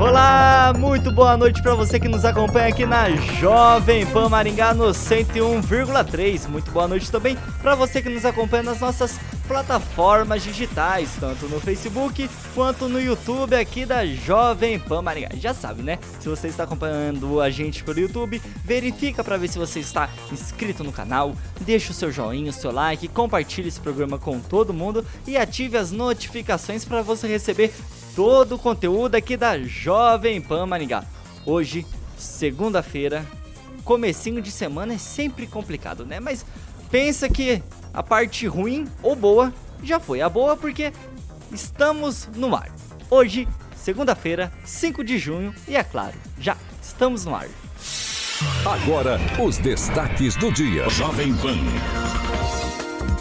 Olá, muito boa noite para você que nos acompanha aqui na Jovem Pan Maringá no 101,3. Muito boa noite também para você que nos acompanha nas nossas plataformas digitais, tanto no Facebook quanto no YouTube aqui da Jovem Pan Maringá. Já sabe, né? Se você está acompanhando a gente pelo YouTube, verifica para ver se você está inscrito no canal, deixa o seu joinha, o seu like, compartilhe esse programa com todo mundo e ative as notificações para você receber todo o conteúdo aqui da Jovem Pan Maringá. Hoje, segunda-feira, comecinho de semana é sempre complicado, né? Mas pensa que a parte ruim ou boa já foi a boa porque estamos no ar. Hoje, segunda-feira, 5 de junho, e é claro, já estamos no ar. Agora, os destaques do dia. Jovem Pan.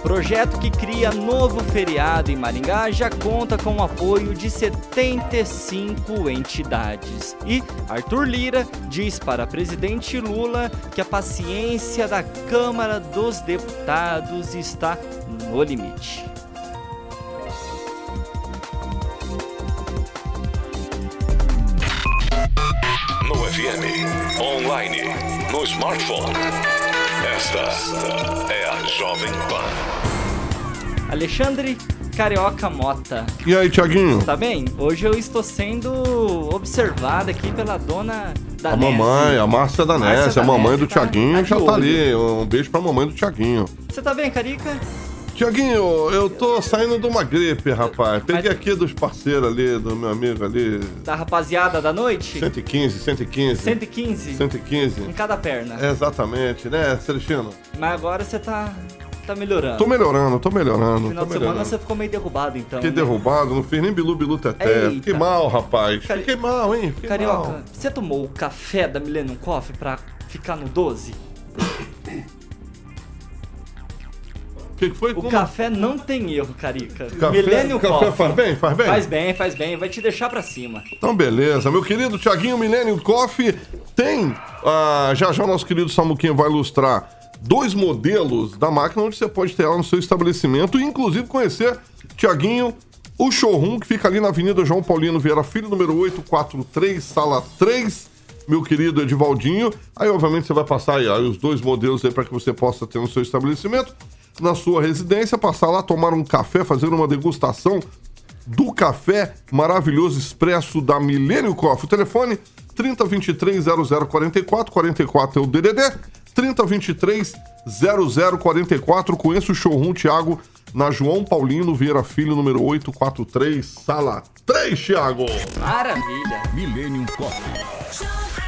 Projeto que cria novo feriado em Maringá já conta com o apoio de 75 entidades. E Arthur Lira diz para presidente Lula que a paciência da Câmara dos Deputados está no limite. No FM, online, no smartphone. Esta é a Jovem Pan. Alexandre Carioca Mota. E aí, Tiaguinho? Tá bem? Hoje eu estou sendo observado aqui pela dona da A mamãe, a Márcia da Márcia Nessa, a mamãe do tá- Tiaguinho tá já tá ali. Um beijo pra mamãe do Tiaguinho. Você tá bem, Carica? Tiaguinho, eu tô saindo de uma gripe, rapaz. Peguei aqui dos parceiros ali, do meu amigo ali. Da rapaziada da noite? 115, 115. 115 115. em cada perna. Exatamente, né, Celestino? Mas agora você tá, tá melhorando. Tô melhorando, tô melhorando. No final de semana melhorando. você ficou meio derrubado, então. Fiquei né? derrubado, não fiz nem bilu bilu teté. Eita. Fiquei mal, rapaz. Cari- Fiquei mal, hein? Fiquei Carioca, mal. você tomou o café da Millennium Coffee pra ficar no 12? O que que foi? O Como? café não tem erro, Carica. Café, Millennium café Coffee. faz bem? Faz bem? Faz bem, faz bem. Vai te deixar pra cima. Então, beleza. Meu querido Tiaguinho Millennium Coffee tem. ah, já já o nosso querido Samuquinha vai ilustrar dois modelos da máquina onde você pode ter ela no seu estabelecimento e, inclusive, conhecer, Tiaguinho, o showroom que fica ali na Avenida João Paulino Vieira Filho, número 843, sala 3. Meu querido Edivaldinho. Aí, obviamente, você vai passar aí, aí os dois modelos aí para que você possa ter no seu estabelecimento, na sua residência, passar lá, tomar um café, fazer uma degustação do café maravilhoso expresso da Milênio Coffee. O telefone 3023 0044, 44 é o DDD, 3023 0044. Conheça o showroom Thiago na João Paulino Vieira Filho, número 843, sala 3, Thiago. Maravilha. Millennium Coffee.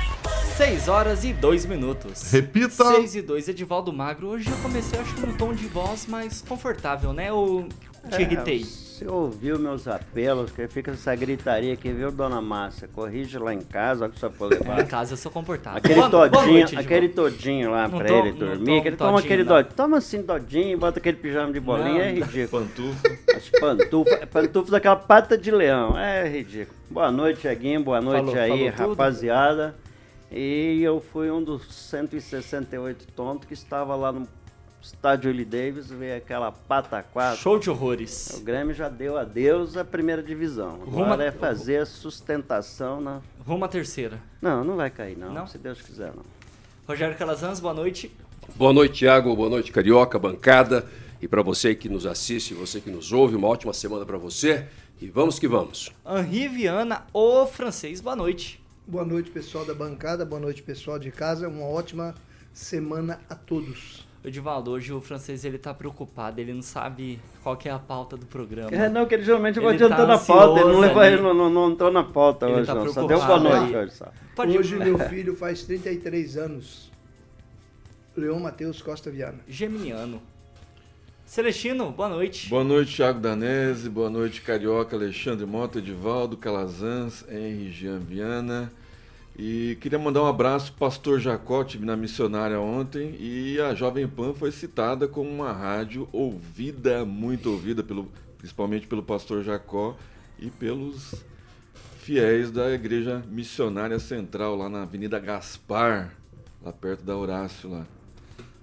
6 horas e 2 minutos. Repita. 6 e 2, Edivaldo Magro. Hoje eu comecei, acho que num tom de voz mais confortável, né? Eu te irritei. É, Você ouviu meus apelos, que fica essa gritaria aqui, viu, dona Márcia? Corrige lá em casa, olha que só for Lá levar. em casa eu sou comportável. Aquele Boa- boa todinho, noite, aquele todinho lá Não pra ele dormir, tomo que ele toma todinho, aquele não. dodinho. Toma assim dodinho, bota aquele pijama de bolinha, Não. é ridículo. As pantufas, pantufas daquela pata de leão, é ridículo. Boa noite, Eguinho, boa noite Falou- aí, falou tudo? rapaziada. E eu fui um dos 168 tontos que estava lá no estádio Willie Davis, ver aquela pataquada. Show de horrores. O Grêmio já deu adeus à primeira divisão. Agora a- é fazer a sustentação na. Rumo à terceira. Não, não vai cair, não. Não? Se Deus quiser, não. Rogério Calazans, boa noite. Boa noite, Thiago. Boa noite, Carioca, bancada. E para você que nos assiste, você que nos ouve, uma ótima semana para você. E vamos que vamos. Henri Viana, o francês, boa noite. Boa noite, pessoal da bancada. Boa noite, pessoal de casa. Uma ótima semana a todos. Edivaldo, hoje o francês ele tá preocupado, ele não sabe qual que é a pauta do programa. É, não, que ele geralmente vai Ele tá adiantando a pauta, ele não, ali. ele não, não, não entrou na pauta Ele hoje, tá não. Só deu boa noite hoje, só. Pode Hoje meu filho faz 33 anos. Leon Matheus Costa Viana. Geminiano. Celestino, boa noite. Boa noite, Thiago Danese. Boa noite, Carioca, Alexandre Mota, Edivaldo, Calazans, Henri Jean. E queria mandar um abraço pro pastor Jacó, tive na missionária ontem, e a Jovem Pan foi citada como uma rádio ouvida, muito ouvida, pelo, principalmente pelo pastor Jacó e pelos fiéis da Igreja Missionária Central, lá na Avenida Gaspar, lá perto da Horácio lá.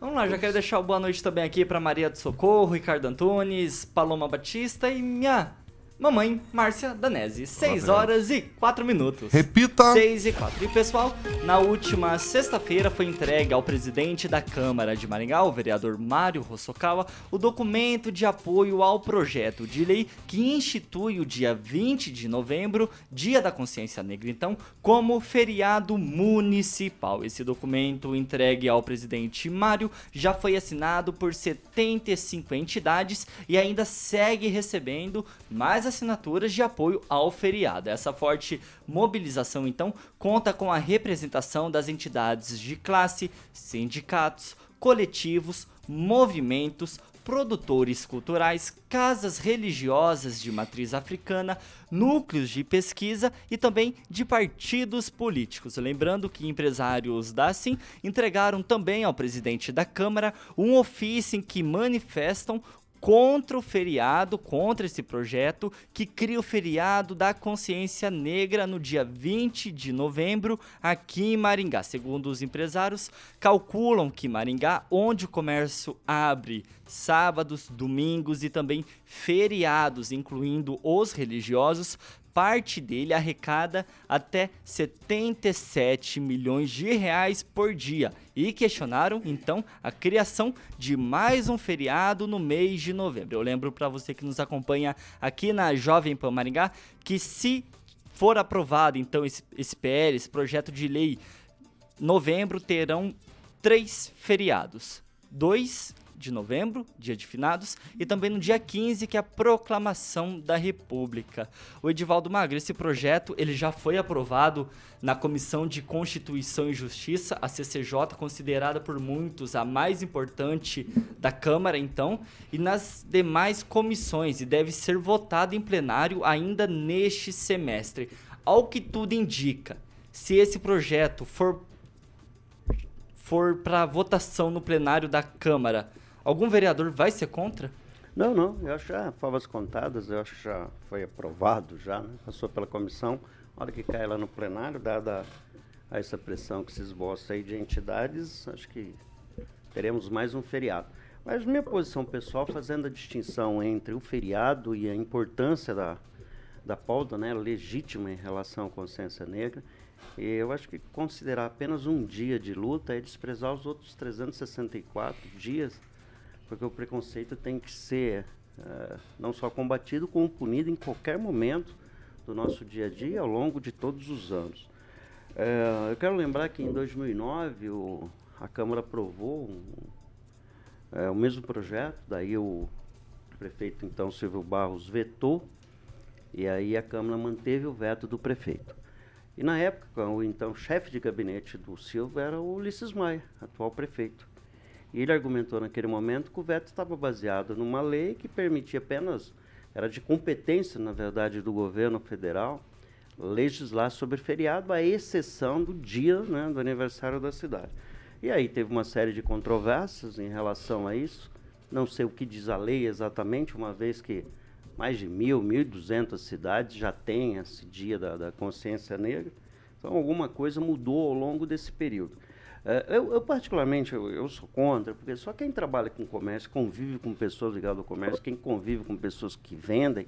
Vamos lá, já quero deixar o boa noite também aqui para Maria do Socorro, Ricardo Antunes, Paloma Batista e minha mamãe, Márcia Danese. 6 horas e 4 minutos. Repita. 6 e 4. E pessoal, na última sexta-feira foi entregue ao presidente da Câmara de Maringá, o vereador Mário Rossokawa, o documento de apoio ao projeto de lei que institui o dia 20 de novembro, Dia da Consciência Negra, então, como feriado municipal. Esse documento entregue ao presidente Mário já foi assinado por 75 entidades e ainda segue recebendo mais assinaturas de apoio ao feriado. Essa forte mobilização, então, conta com a representação das entidades de classe, sindicatos, coletivos, movimentos, produtores culturais, casas religiosas de matriz africana, núcleos de pesquisa e também de partidos políticos. Lembrando que empresários da Sim entregaram também ao presidente da Câmara um ofício em que manifestam contra o feriado, contra esse projeto que cria o feriado da consciência negra no dia 20 de novembro aqui em Maringá. Segundo os empresários, calculam que Maringá, onde o comércio abre sábados, domingos e também feriados, incluindo os religiosos, parte dele arrecada até 77 milhões de reais por dia e questionaram então a criação de mais um feriado no mês de novembro. Eu lembro para você que nos acompanha aqui na Jovem Pan Maringá que se for aprovado então esse, esse PL, esse projeto de lei, novembro terão três feriados. Dois de novembro, dia de finados, e também no dia 15, que é a proclamação da República. O Edivaldo Magro, esse projeto ele já foi aprovado na Comissão de Constituição e Justiça, a CCJ, considerada por muitos a mais importante da Câmara, então, e nas demais comissões, e deve ser votado em plenário ainda neste semestre. Ao que tudo indica, se esse projeto for for para votação no plenário da Câmara, algum vereador vai ser contra? Não, não, eu acho já favas contadas, eu acho que já foi aprovado já, né? passou pela comissão, a hora que cai lá no plenário, dada a essa pressão que se esboça aí de entidades, acho que teremos mais um feriado. Mas minha posição pessoal, fazendo a distinção entre o feriado e a importância da, da pauta né, legítima em relação à consciência negra, eu acho que considerar apenas um dia de luta é desprezar os outros 364 dias, porque o preconceito tem que ser eh, não só combatido, como punido em qualquer momento do nosso dia a dia, ao longo de todos os anos. Eh, eu quero lembrar que em 2009 o, a Câmara aprovou um, eh, o mesmo projeto, daí o prefeito então Silvio Barros vetou, e aí a Câmara manteve o veto do prefeito. E na época, o então chefe de gabinete do Silva era o Ulisses Maia, atual prefeito. Ele argumentou naquele momento que o veto estava baseado numa lei que permitia apenas, era de competência, na verdade, do governo federal, legislar sobre feriado, à exceção do dia né, do aniversário da cidade. E aí teve uma série de controvérsias em relação a isso. Não sei o que diz a lei exatamente, uma vez que mais de mil, mil e duzentas cidades já têm esse dia da, da consciência negra. Então, alguma coisa mudou ao longo desse período. Eh, eu, eu, particularmente, eu, eu sou contra, porque só quem trabalha com comércio, convive com pessoas ligadas ao comércio, quem convive com pessoas que vendem,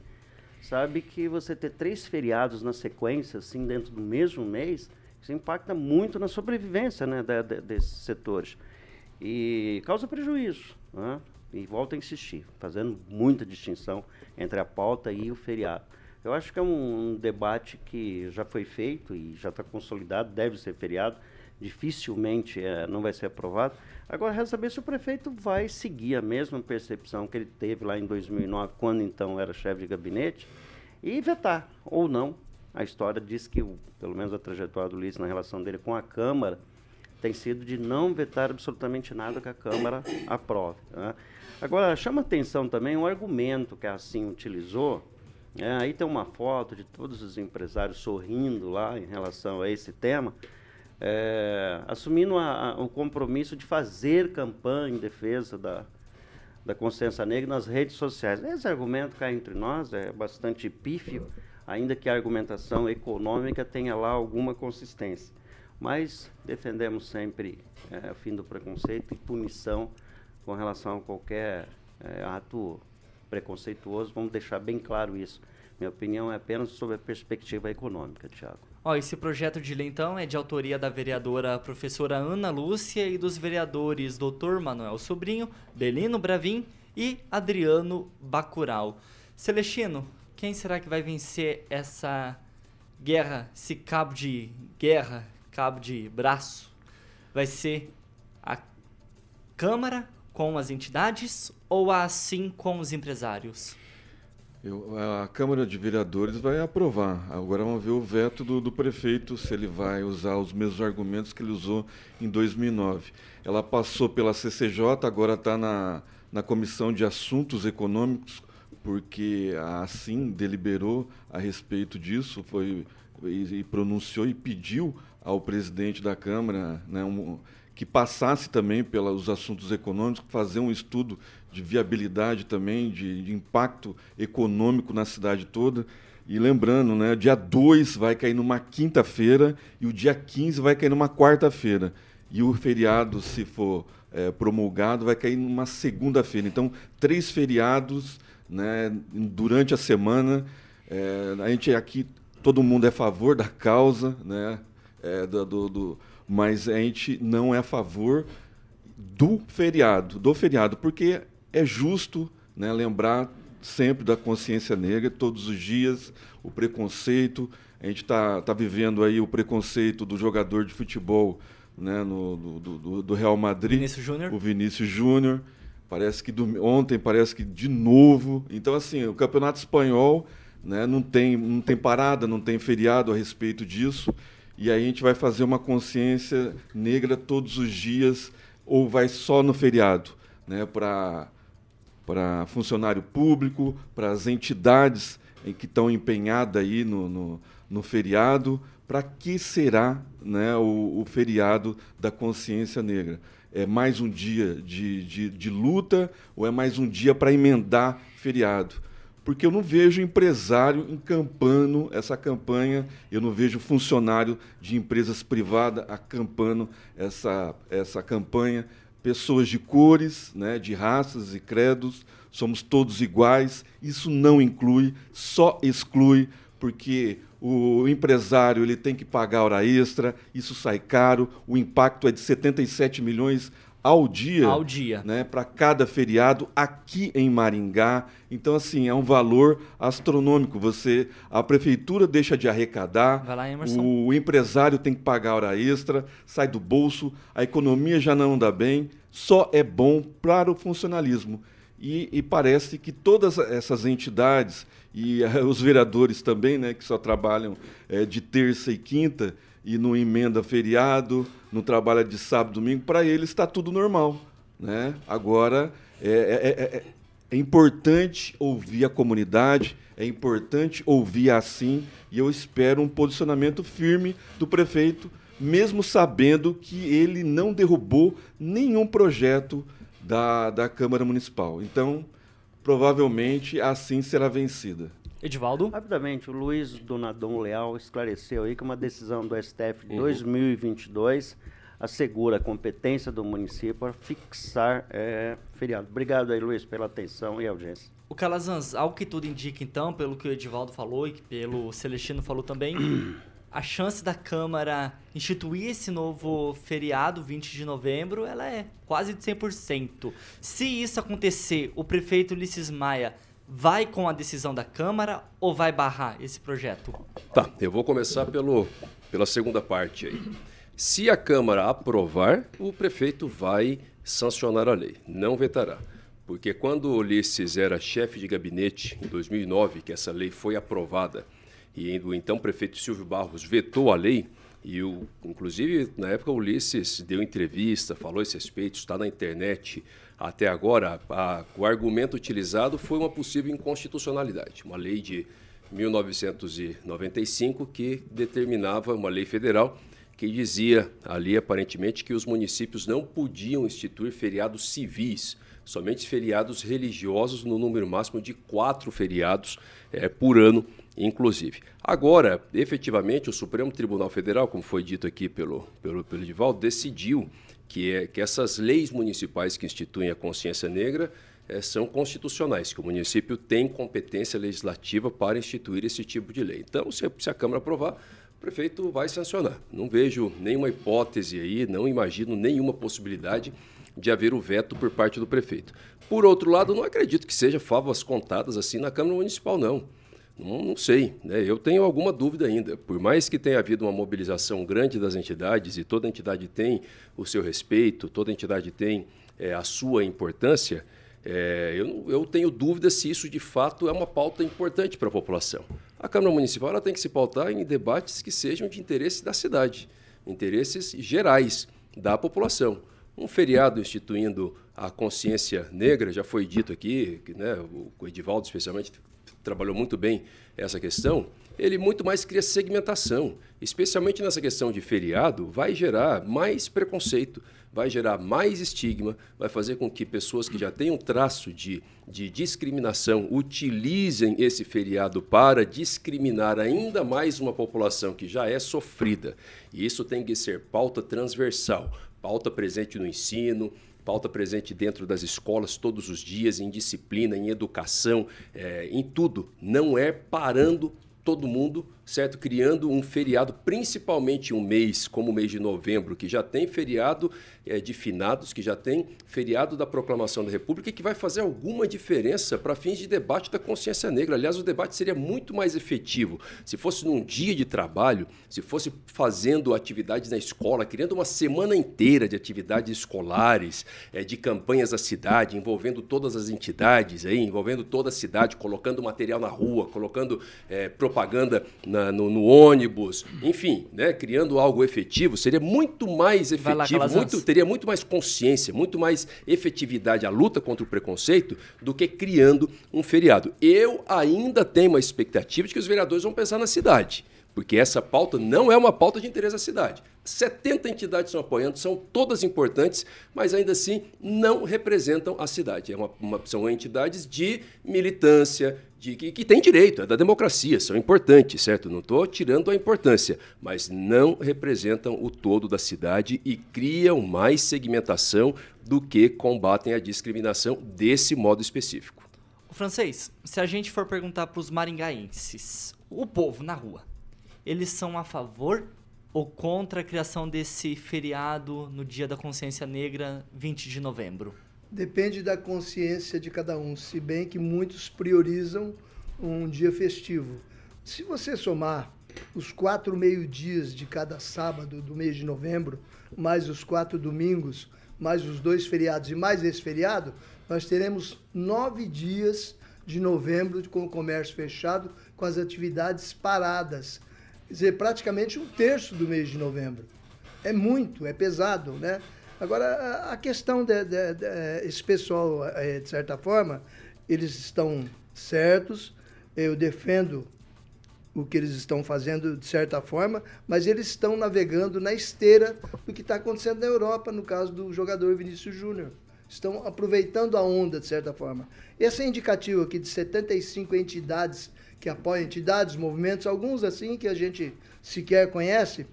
sabe que você ter três feriados na sequência, assim, dentro do mesmo mês, isso impacta muito na sobrevivência né, desses setores. E causa prejuízo. Né? E volto a insistir, fazendo muita distinção entre a pauta e o feriado. Eu acho que é um, um debate que já foi feito e já está consolidado, deve ser feriado. Dificilmente é, não vai ser aprovado. Agora, resta saber se o prefeito vai seguir a mesma percepção que ele teve lá em 2009, quando então era chefe de gabinete, e vetar ou não. A história diz que, o, pelo menos a trajetória do Luiz na relação dele com a Câmara, tem sido de não vetar absolutamente nada que a Câmara aprove. Né? Agora, chama atenção também um argumento que a Assim utilizou. É, aí tem uma foto de todos os empresários sorrindo lá em relação a esse tema, é, assumindo a, a, o compromisso de fazer campanha em defesa da, da consciência negra nas redes sociais. Esse argumento cá entre nós é bastante pífio, ainda que a argumentação econômica tenha lá alguma consistência. Mas defendemos sempre é, o fim do preconceito e punição com relação a qualquer é, ato preconceituoso. Vamos deixar bem claro isso. Minha opinião é apenas sobre a perspectiva econômica, Tiago. Ó, esse projeto de lei, então, é de autoria da vereadora professora Ana Lúcia e dos vereadores Dr. Manuel Sobrinho, Belino Bravin e Adriano Bacural. Celestino, quem será que vai vencer essa guerra, esse cabo de guerra cabo de braço vai ser a Câmara com as entidades ou assim com os empresários? Eu, a Câmara de Vereadores vai aprovar. Agora vamos ver o veto do, do, prefeito, se ele vai usar os mesmos argumentos que ele usou em 2009. Ela passou pela CCJ, agora está na, na Comissão de Assuntos Econômicos, porque a Assim deliberou a respeito disso, foi e, e pronunciou e pediu ao presidente da Câmara né, um, que passasse também pelos assuntos econômicos, fazer um estudo de viabilidade também, de, de impacto econômico na cidade toda. E lembrando, né, dia 2 vai cair numa quinta-feira e o dia 15 vai cair numa quarta-feira. E o feriado, se for é, promulgado, vai cair numa segunda-feira. Então, três feriados né, durante a semana. É, a gente aqui, todo mundo é a favor da causa, né? é, do, do, do, mas a gente não é a favor do feriado, do feriado, porque é justo né, lembrar sempre da consciência negra, todos os dias, o preconceito. A gente está tá vivendo aí o preconceito do jogador de futebol né, no, do, do, do Real Madrid. Vinícius Júnior. O Vinícius Júnior. Parece que do, ontem, parece que de novo. Então, assim, o Campeonato Espanhol né, não, tem, não tem parada, não tem feriado a respeito disso. E aí a gente vai fazer uma consciência negra todos os dias ou vai só no feriado, né? Para para funcionário público, para as entidades que estão empenhadas aí no, no, no feriado, para que será né, o, o, feriado da consciência negra? É mais um dia de, de, de luta ou é mais um dia para emendar feriado? porque eu não vejo empresário encampando essa campanha, eu não vejo funcionário de empresas privadas acampando essa, essa campanha. Pessoas de cores, né, de raças e credos, somos todos iguais. Isso não inclui, só exclui, porque o empresário ele tem que pagar hora extra, isso sai caro, o impacto é de 77 milhões ao dia, ao dia. né, para cada feriado aqui em Maringá. Então assim, é um valor astronômico. Você a prefeitura deixa de arrecadar, lá, o empresário tem que pagar hora extra, sai do bolso, a economia já não anda bem, só é bom para o funcionalismo. E, e parece que todas essas entidades e uh, os vereadores também, né, que só trabalham uh, de terça e quinta, e não emenda feriado, não trabalha de sábado, domingo, para eles está tudo normal. Né? Agora, é, é, é, é, importante ouvir a comunidade, é importante ouvir assim, e eu espero um posicionamento firme do prefeito, mesmo sabendo que ele não derrubou nenhum projeto da, da Câmara Municipal. Então, provavelmente, assim será vencida. Edivaldo? Rapidamente, o Luiz Donadon Leal esclareceu aí que uma decisão do STF de uhum. 2022 assegura a competência do município para fixar é, feriado. Obrigado aí, Luiz, pela atenção e audiência. O Calazans, algo que tudo indica, então, pelo que o Edivaldo falou e que pelo Celestino falou também, a chance da Câmara instituir esse novo feriado, 20 de novembro, ela é quase de 100%. Se isso acontecer, o prefeito Ulisses Maia vai com a decisão da Câmara ou vai barrar esse projeto? Tá, eu vou começar pelo, pela segunda parte aí. Se a Câmara aprovar, o prefeito vai sancionar a lei, não vetará. Porque quando Ulisses era chefe de gabinete, em 2009, que essa lei foi aprovada, e o então prefeito Silvio Barros vetou a lei, e o, inclusive na época Ulisses deu entrevista, falou esse respeito, está na internet até agora, a, o argumento utilizado foi uma possível inconstitucionalidade, uma lei de 1995 que determinava uma lei federal que dizia ali aparentemente que os municípios não podiam instituir feriados civis, somente feriados religiosos no número máximo de quatro feriados é, por ano, inclusive. Agora, efetivamente, o Supremo Tribunal Federal, como foi dito aqui pelo, pelo, pelo Edivaldo, decidiu que, é, que essas leis municipais que instituem a consciência negra é, são constitucionais, que o município tem competência legislativa para instituir esse tipo de lei. Então, se, se a Câmara aprovar, o prefeito vai sancionar. Não vejo nenhuma hipótese aí, não imagino nenhuma possibilidade de haver o veto por parte do prefeito. Por outro lado, não acredito que seja favas contadas assim na Câmara Municipal, não. Não, não sei, né? eu tenho alguma dúvida ainda. Por mais que tenha havido uma mobilização grande das entidades, e toda entidade tem o seu respeito, toda entidade tem é, a sua importância, é, eu, eu, tenho dúvida se isso de fato é uma pauta importante para a população. A Câmara Municipal ela tem que se pautar em debates que sejam de interesse da cidade, interesses gerais da população. Um feriado instituindo a consciência negra, já foi dito aqui, que, né, o Edivaldo especialmente trabalhou muito bem essa questão, ele muito mais cria segmentação, especialmente nessa questão de feriado, vai gerar mais preconceito, vai gerar mais estigma, vai fazer com que pessoas que já têm um traço de, de discriminação utilizem esse feriado para discriminar ainda mais uma população que já é sofrida. E isso tem que ser pauta transversal, pauta presente no ensino, pauta presente dentro das escolas todos os dias, em disciplina, em educação, é, em tudo. Não é parando todo mundo certo? Criando um feriado, principalmente um mês como o mês de novembro, que já tem feriado é, de finados, que já tem feriado da proclamação da República e que vai fazer alguma diferença para fins de debate da consciência negra. Aliás, o debate seria muito mais efetivo se fosse num dia de trabalho, se fosse fazendo atividades na escola, criando uma semana inteira de atividades escolares, é, de campanhas da cidade, envolvendo todas as entidades, aí, envolvendo toda a cidade, colocando material na rua, colocando é, propaganda na na, no, no, ônibus, enfim, né, criando algo efetivo, seria muito mais efetivo, lá, muito, teria muito mais consciência, muito mais efetividade a luta contra o preconceito do que criando um feriado. Eu ainda tenho uma expectativa de que os vereadores vão pensar na cidade, porque essa pauta não é uma pauta de interesse da cidade. 70 entidades estão apoiando, são todas importantes, mas ainda assim não representam a cidade. É uma, uma, são entidades de militância, de, que, que direito, é da democracia, são importantes, certo? Não estou tirando a importância, mas não representam o todo da cidade e criam mais segmentação do que combatem a discriminação desse modo específico. O francês, se a gente for perguntar para os maringaenses, o povo na rua, eles são a favor ou contra a criação desse feriado no Dia da Consciência Negra, 20 de novembro? Depende da consciência de cada um, se bem que muitos priorizam um dia festivo. Se você somar os quatro meio-dias de cada sábado do mês de novembro, mais os quatro domingos, mais os dois feriados e mais esse feriado, nós teremos nove dias de novembro com o comércio fechado, com as atividades paradas. Quer dizer, praticamente um terço do mês de novembro. É muito, é pesado, né? Agora, a questão de, de, de, esse pessoal, é, de certa forma, eles estão certos, eu defendo o que eles estão fazendo de certa forma, mas eles estão navegando na esteira do que está acontecendo na Europa, no caso do jogador Vinícius Júnior. Estão aproveitando a onda, de certa forma. Esse é indicativo aqui de 75 entidades que apoiam, entidades, movimentos, alguns assim que a gente sequer conhece.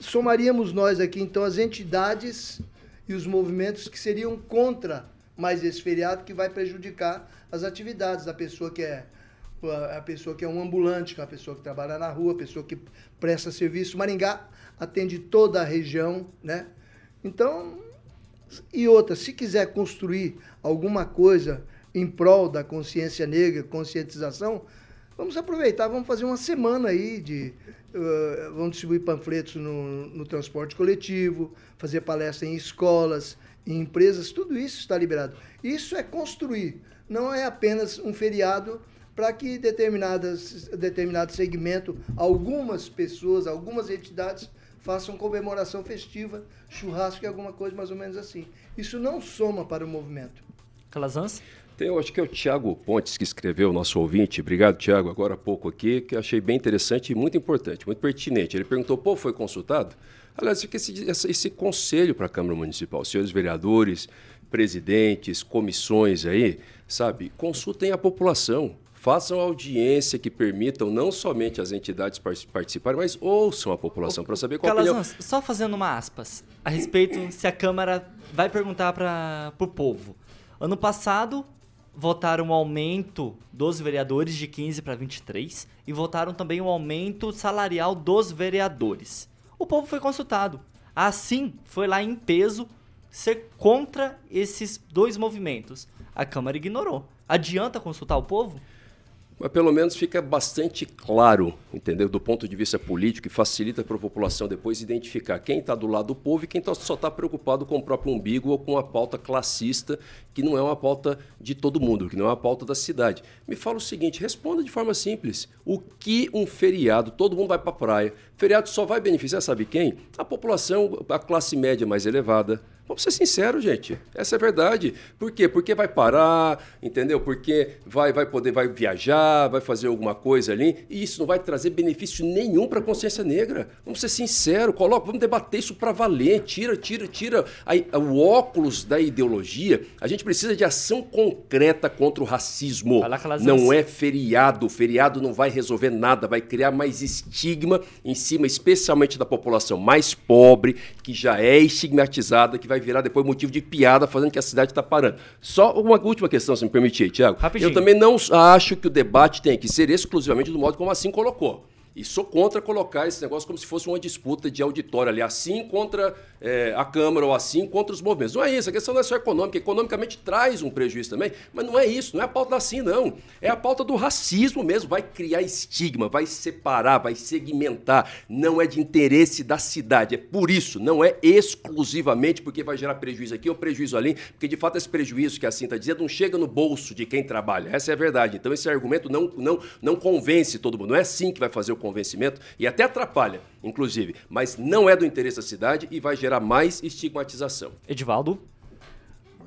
Somaríamos nós aqui, então, as entidades e os movimentos que seriam contra mais esse feriado que vai prejudicar as atividades da pessoa que é a pessoa que é um ambulante, a pessoa que trabalha na rua, a pessoa que presta serviço. Maringá atende toda a região, né? Então, e outra, se quiser construir alguma coisa em prol da consciência negra, conscientização, Vamos aproveitar, vamos fazer uma semana aí de. Uh, vamos distribuir panfletos no, no transporte coletivo, fazer palestra em escolas, em empresas, tudo isso está liberado. Isso é construir, não é apenas um feriado para que determinadas, determinado segmento, algumas pessoas, algumas entidades façam comemoração festiva, churrasco e alguma coisa mais ou menos assim. Isso não soma para o movimento. Calazans? Eu acho que é o Tiago Pontes que escreveu, nosso ouvinte. Obrigado, Tiago, agora há pouco aqui, que eu achei bem interessante e muito importante, muito pertinente. Ele perguntou, pô, foi consultado? Aliás, fica esse, esse, esse conselho para a Câmara Municipal, senhores vereadores, presidentes, comissões aí, sabe, consultem a população. Façam audiência que permitam não somente as entidades participarem, mas ouçam a população para saber qual Calazans, opinião. Só fazendo uma aspas a respeito se a Câmara vai perguntar para o povo. Ano passado, votaram o um aumento dos vereadores de 15 para 23 e votaram também o um aumento salarial dos vereadores. O povo foi consultado. Assim, foi lá em peso ser contra esses dois movimentos. A Câmara ignorou. Adianta consultar o povo? Mas pelo menos fica bastante claro, entendeu? Do ponto de vista político, e facilita para a população depois identificar quem está do lado do povo e quem tá, só está preocupado com o próprio umbigo ou com a pauta classista, que não é uma pauta de todo mundo, que não é uma pauta da cidade. Me fala o seguinte: responda de forma simples. O que um feriado, todo mundo vai para a praia, feriado só vai beneficiar, sabe quem? A população, a classe média mais elevada Vamos ser sinceros, gente. Essa é a verdade. Por quê? Porque vai parar, entendeu? Porque vai, vai poder vai viajar, vai fazer alguma coisa ali, e isso não vai trazer benefício nenhum para a consciência negra. Vamos ser sinceros, coloca, vamos debater isso para valer. Tira, tira, tira a, o óculos da ideologia. A gente precisa de ação concreta contra o racismo. Não é feriado. Feriado não vai resolver nada, vai criar mais estigma em cima, especialmente da população mais pobre, que já é estigmatizada, que vai vai virar depois motivo de piada, fazendo que a cidade está parando. Só uma última questão, se me permitir, Tiago. Eu também não acho que o debate tem que ser exclusivamente do modo como assim colocou. E sou contra colocar esse negócio como se fosse uma disputa de auditório ali, assim contra é, a Câmara ou assim contra os movimentos. Não é isso, a questão não é só econômica, economicamente traz um prejuízo também, mas não é isso, não é a pauta assim, não. É a pauta do racismo mesmo, vai criar estigma, vai separar, vai segmentar, não é de interesse da cidade. É por isso, não é exclusivamente porque vai gerar prejuízo aqui ou prejuízo ali, porque de fato esse prejuízo que a Cinta dizia não chega no bolso de quem trabalha. Essa é a verdade. Então esse argumento não, não, não convence todo mundo. Não é assim que vai fazer o convencimento e até atrapalha, inclusive. Mas não é do interesse da cidade e vai gerar mais estigmatização. Edivaldo?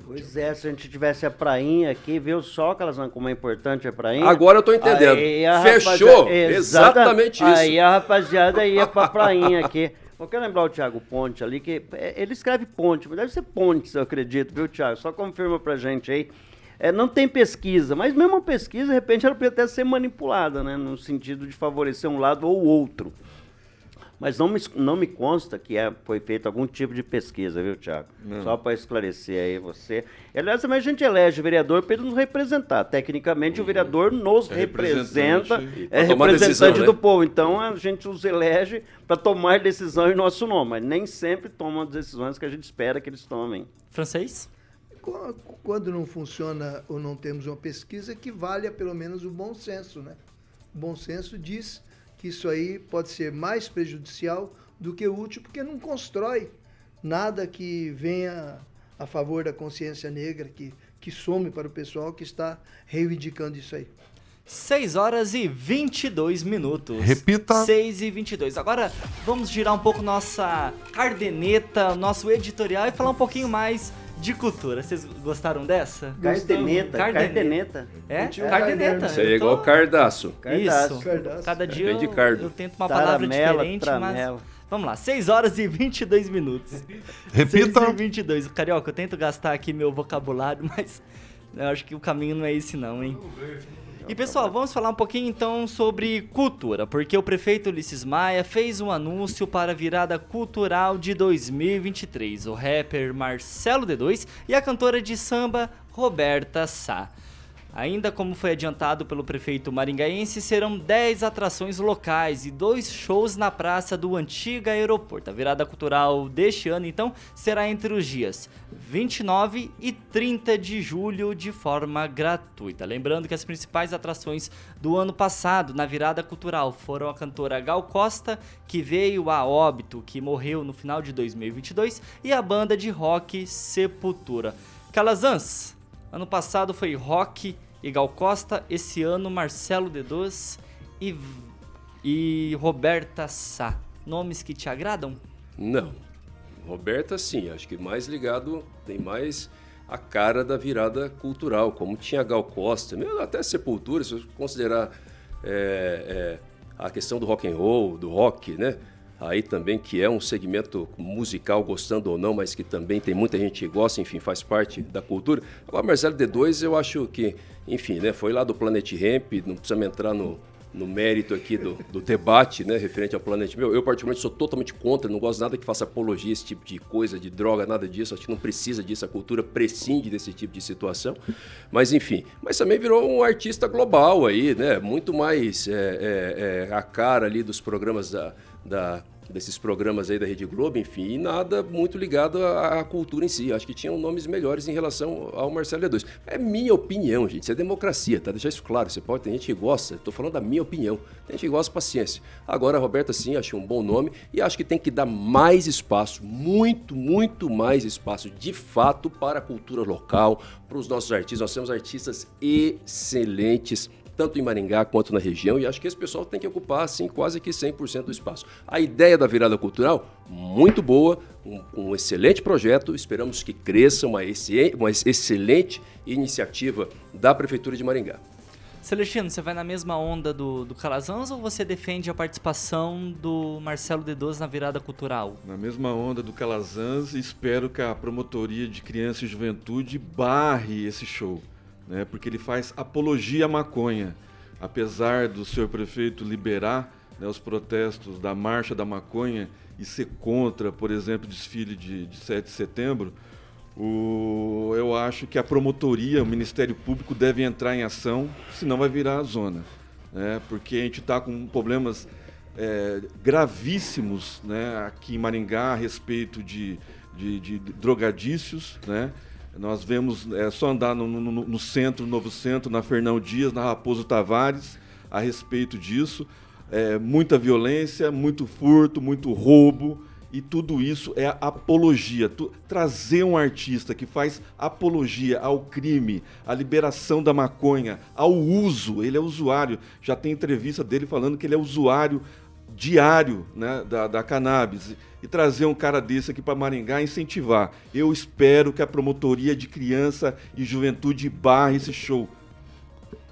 Pois é, se a gente tivesse a prainha aqui, viu só que elas como é importante a prainha. Agora eu tô entendendo. Fechou! Exatamente isso. Aí a rapaziada ia pra prainha aqui. Eu quero lembrar o Thiago Ponte ali, que é, ele escreve ponte, mas deve ser pontes, eu acredito, viu, Thiago? Só confirma pra gente aí. É, não tem pesquisa, mas mesmo a pesquisa, de repente, ela pode até ser manipulada, né? No sentido de favorecer um lado ou outro. Mas não me, não me consta que é, foi feito algum tipo de pesquisa, viu, Tiago? Só para esclarecer aí você. Aliás, também a gente elege o vereador para ele nos representar. Tecnicamente, uhum. o vereador nos é representa, é representante decisão, do né? povo. Então, a gente os elege para tomar decisão em nosso nome. Mas nem sempre tomam as decisões que a gente espera que eles tomem. Francês? Quando não funciona ou não temos uma pesquisa, que valha pelo menos o bom senso, né? O bom senso diz que isso aí pode ser mais prejudicial do que útil, porque não constrói nada que venha a favor da consciência negra, que, que some para o pessoal que está reivindicando isso aí. 6 horas e 22 minutos. Repita. 6 e 22. Agora vamos girar um pouco nossa cardeneta, nosso editorial e falar um pouquinho mais de cultura. Vocês gostaram dessa? Cardeneta. Cardeneta. É? Cardeneta. Isso aí é igual cardaço. Isso. Cardaço. Cada dia eu, eu, tento uma palavra diferente, tramela. mas... Vamos lá, 6 horas e 22 minutos. Repita. 6 e 22. Carioca, eu tento gastar aqui meu vocabulário, mas eu acho que o caminho não é esse não, hein? E pessoal, vamos falar um pouquinho então sobre cultura, porque o prefeito Ulisses Maia fez um anúncio para a virada cultural de 2023. O rapper Marcelo D2 e a cantora de samba Roberta Sá. Ainda como foi adiantado pelo prefeito maringaense, serão 10 atrações locais e dois shows na praça do antigo aeroporto. A virada cultural deste ano, então, será entre os dias 29 e 30 de julho de forma gratuita. Lembrando que as principais atrações do ano passado na virada cultural foram a cantora Gal Costa, que veio a óbito, que morreu no final de 2022, e a banda de rock Sepultura. Calazans, ano passado foi rock e Gal Costa, esse ano Marcelo D2 e, e Roberta Sá. Nomes que te agradam? Não. Roberta, sim, acho que mais ligado, tem mais a cara da virada cultural, como tinha Gal Costa, mesmo até Sepultura, se eu considerar é, é, a questão do rock and roll, do rock, né? Aí também que é um segmento musical, gostando ou não, mas que também tem muita gente que gosta, enfim, faz parte da cultura. Agora, Marcelo D2, eu acho que enfim, né, foi lá do Planet Ramp, não precisamos entrar no, no mérito aqui do, do, debate, né, referente ao Planet Meu. Eu, particularmente, sou totalmente contra, não gosto nada que faça apologia esse tipo de coisa, de droga, nada disso. Acho que não precisa disso, a cultura prescinde desse tipo de situação. Mas, enfim, mas também virou um artista global aí, né, muito mais é, é, é, a cara ali dos programas da, da desses programas aí da Rede Globo, enfim, e nada muito ligado à, à, cultura em si. Acho que tinham nomes melhores em relação ao Marcelo D2. É minha opinião, gente. Isso é democracia, tá? Deixar isso claro. Você pode, tem gente que gosta, estou falando da minha opinião. Tem gente que gosta, paciência. Agora, Roberta, sim, achei um bom nome e acho que tem que dar mais espaço, muito, muito mais espaço, de fato, para a cultura local, para os nossos artistas. Nós temos artistas excelentes tanto em Maringá quanto na região, e acho que esse pessoal tem que ocupar assim, quase que 100% do espaço. A ideia da virada cultural, muito boa, um, um excelente projeto, esperamos que cresça, uma, uma excelente iniciativa da Prefeitura de Maringá. Celestino, você vai na mesma onda do, do Calazans ou você defende a participação do Marcelo D12 na virada cultural? Na mesma onda do Calazans, espero que a promotoria de criança e juventude barre esse show né, porque ele faz apologia à maconha. Apesar do senhor prefeito liberar né, os protestos da Marcha da Maconha e ser contra, por exemplo, o desfile de, de 7 de setembro, o, eu acho que a promotoria, o Ministério Público deve entrar em ação, senão vai virar a zona. Né, porque a gente está com problemas é, gravíssimos né, aqui em Maringá a respeito de, de, de drogadícios, né? Nós vemos, é só andar no, no, no centro, no Novo Centro, na Fernão Dias, na Raposo Tavares, a respeito disso. É, muita violência, muito furto, muito roubo, e tudo isso é apologia. Tu, trazer um artista que faz apologia ao crime, à liberação da maconha, ao uso, ele é usuário. Já tem entrevista dele falando que ele é usuário diário né, da, da cannabis e trazer um cara desse aqui para Maringá e incentivar. Eu espero que a promotoria de criança e juventude barre esse show.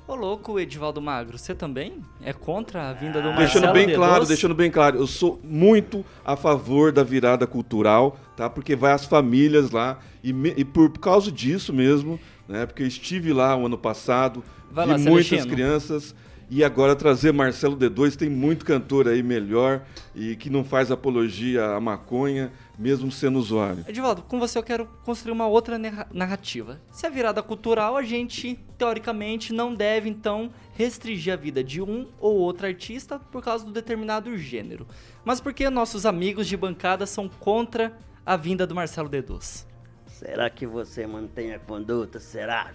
Ô louco, Edivaldo Magro, você também é contra a vinda do Marcelo Deixando bem claro, deixando bem claro, eu sou muito a favor da virada cultural, tá? Porque vai as famílias lá e, me, e por causa disso mesmo, né? Porque eu estive lá o ano passado, vai vi lá, muitas Celestino. crianças e agora trazer Marcelo D2, tem muito cantor aí melhor e que não faz apologia à maconha, mesmo sendo usuário. Edivaldo, com você eu quero construir uma outra narrativa. Se é virada cultural, a gente, teoricamente, não deve, então, restringir a vida de um ou outro artista por causa do determinado gênero. Mas por que nossos amigos de bancada são contra a vinda do Marcelo D2? Será que você mantém a conduta? Será?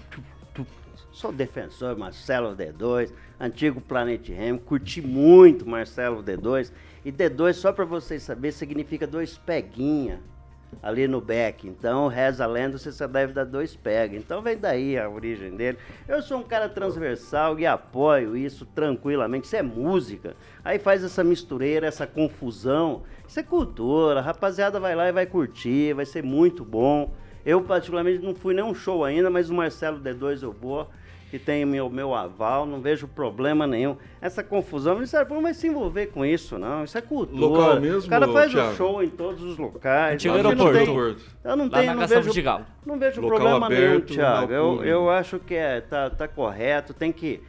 Sou defensor Marcelo D2, antigo Planet Rem, curti muito Marcelo D2. E D2, só para vocês saberem, significa dois peguinha ali no back. Então, reza a lenda, você só deve dar dois pega. Então, vem daí a origem dele. Eu sou um cara transversal e apoio isso tranquilamente. Isso é música. Aí faz essa mistureira, essa confusão. Isso é cultura. A rapaziada vai lá e vai curtir, vai ser muito bom. Eu, particularmente, não fui nem um show ainda, mas o Marcelo D2 eu vou que tem o meu, meu aval, não vejo problema nenhum. Essa confusão, o Ministério Público vai se envolver com isso, não. Isso é cultura. Local mesmo, o cara faz o um show em todos os locais. Antigo aeroporto. Não tem, eu não tenho, não vejo, não vejo problema aberto, nenhum, Thiago. Eu, eu acho que é, tá, tá correto, tem que...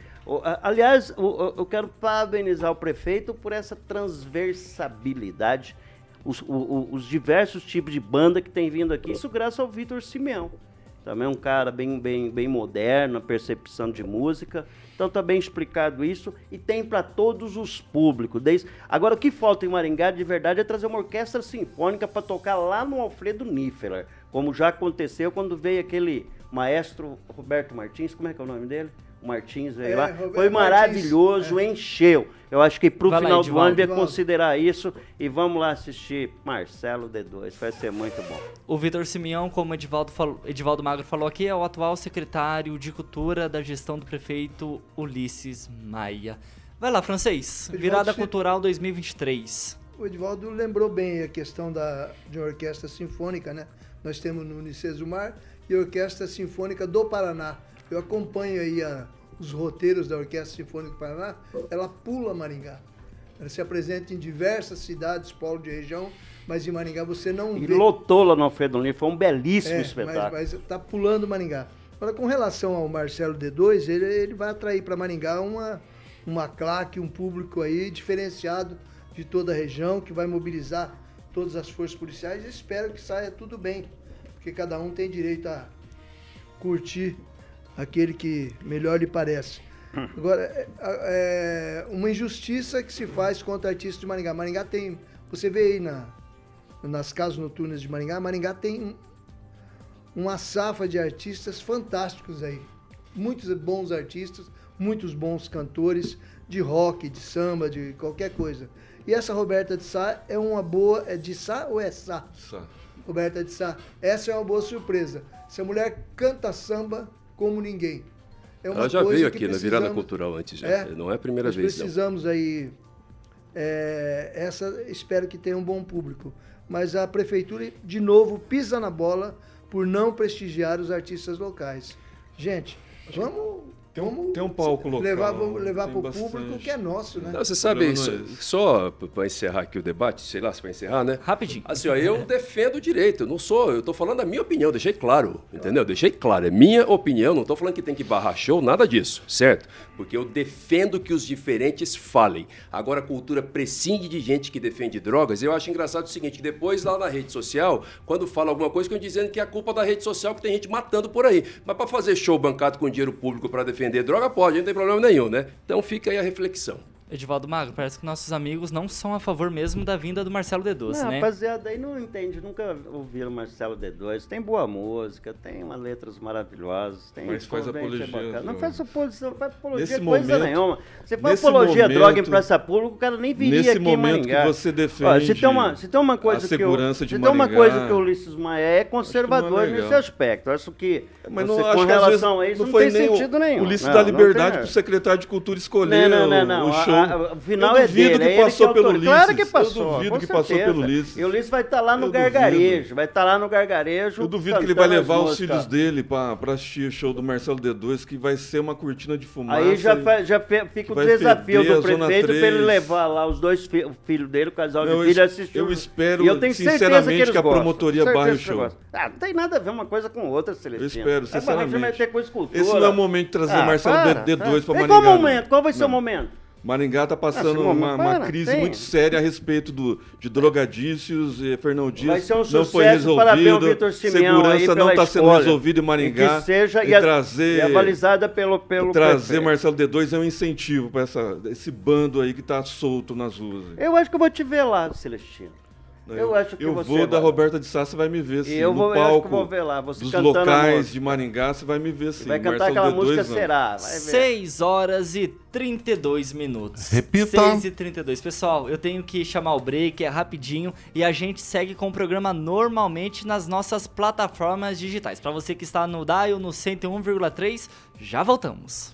Aliás, eu quero parabenizar o prefeito por essa transversabilidade, os, os diversos tipos de banda que tem vindo aqui, isso graças ao Vitor Simeão Também um cara bem, bem, bem moderno, percepção de música. Então está bem explicado isso e tem para todos os públicos. Desde... Agora o que falta em Maringá de verdade é trazer uma orquestra sinfônica para tocar lá no Alfredo Niffer, como já aconteceu quando veio aquele maestro Roberto Martins, como é que é o nome dele? Martins veio é, lá. Roberto Foi maravilhoso, Martins, é. encheu. Eu acho que para o final lá, do ano vai considerar isso e vamos lá assistir Marcelo D2. Vai ser muito bom. O Vitor Simeão, como Edivaldo, falou, Edivaldo Magro falou aqui, é o atual secretário de Cultura da gestão do prefeito Ulisses Maia. Vai lá, francês. Edivaldo Virada Cultural 2023. O Edivaldo lembrou bem a questão da, de uma orquestra sinfônica, né? Nós temos no Unicesumar e a Orquestra Sinfônica do Paraná eu acompanho aí a, os roteiros da Orquestra Sinfônica do Paraná, ela pula Maringá. Ela se apresenta em diversas cidades, polo de região, mas em Maringá você não e vê. E lotou lá no Alfredo Lima, foi um belíssimo é, espetáculo. Mas está pulando Maringá. Agora, com relação ao Marcelo D2, ele, ele vai atrair para Maringá uma, uma claque, um público aí diferenciado de toda a região, que vai mobilizar todas as forças policiais. Espero que saia tudo bem, porque cada um tem direito a curtir aquele que melhor lhe parece. Agora, é, é, uma injustiça que se faz contra artistas de Maringá. Maringá tem, você vê aí na, nas casas noturnas de Maringá, Maringá tem uma safra de artistas fantásticos aí. Muitos bons artistas, muitos bons cantores de rock, de samba, de qualquer coisa. E essa Roberta de Sá é uma boa. É de Sá ou é Sá? Sá. Roberta de Sá. Essa é uma boa surpresa. Se a mulher canta samba, como ninguém. É Ela já veio aqui na virada cultural antes, já. É, não é a primeira nós vez. Precisamos não. aí. É, essa espero que tenha um bom público. Mas a prefeitura, de novo, pisa na bola por não prestigiar os artistas locais. Gente, vamos tem um, tem um palco local. Levar, levar para o público que é nosso, né? Não, você sabe, só, só para encerrar aqui o debate, sei lá, se vai encerrar, né? Rapidinho. Assim, ó, eu defendo o direito, eu não sou, eu estou falando a minha opinião, deixei claro, entendeu? Deixei claro, é minha opinião, não estou falando que tem que barrar show, nada disso, certo? Porque eu defendo que os diferentes falem. Agora a cultura prescinde de gente que defende drogas. Eu acho engraçado o seguinte, que depois lá na rede social, quando fala alguma coisa, ficam dizendo que é a culpa da rede social que tem gente matando por aí. Mas para fazer show bancado com dinheiro público para defender vender droga, pode, não tem problema nenhum, né? Então fica aí a reflexão. Edivaldo Magro, parece que nossos amigos não são a favor mesmo da vinda do Marcelo D2, não, né? Rapaziada, aí não entende, nunca ouviram Marcelo D2. Tem boa música, tem umas letras maravilhosas, tem Mas faz apologia. Não faz apologia, não faz apologia nesse coisa momento, nenhuma. Você faz apologia momento, droga em praça pública, o cara nem viria nesse aqui momento em Maringá. que você defende Ó, se tem uma, se tem uma coisa a segurança que eu, de se tem uma coisa que o Ulisses Maia é conservador é nesse aspecto. Acho que Mas não, com relação a isso não, tem sentido nenhum. O Ulisses dá liberdade para o secretário de cultura escolher o show. O final é dele. que é passou que pelo Ulisses. Claro que passou. Eu duvido que certeza. passou pelo Ulisses. E o Ulisses vai estar tá lá no eu gargarejo. Duvido. Vai estar tá lá no gargarejo. Eu duvido que ele vai levar os filhos dele para assistir o show do Marcelo D2, que vai ser uma cortina de fumaça. Aí já, já fica o desafio do prefeito para ele levar lá os dois fi filhos dele, o casal de filhos, assistir. Eu espero, eu tenho sinceramente, que, que a promotoria barre o show. Ah, não tem nada a ver uma coisa com outra, Celestino. Eu espero, sinceramente. É Esse não é o momento de trazer o Marcelo D2 para Maringá. Qual momento? Qual vai ser o momento? Maringá está passando uma, uma, crise tem. muito séria a respeito do, de drogadícios. E Fernão Dias um não foi resolvido. Segurança não está sendo resolvida em Maringá. E que seja e, e trazer, e avalizada pelo, pelo Trazer prefeito. Marcelo D2 é um incentivo para esse bando aí que está solto nas ruas. Eu acho que eu vou te ver lá, Celestino. Eu, eu, acho que eu você vou vai. da Roberta de Sá, você vai me ver sim. Eu vou, no palco, eu vou ver lá. Você dos locais de Maringá, você vai me ver sim. Vai cantar Marcelo aquela D2, música não. Será. 6 horas e 32 minutos. Repita. 6 e 32. Pessoal, eu tenho que chamar o break, é rapidinho. E a gente segue com o programa normalmente nas nossas plataformas digitais. Para você que está no Dial no 101,3, já voltamos.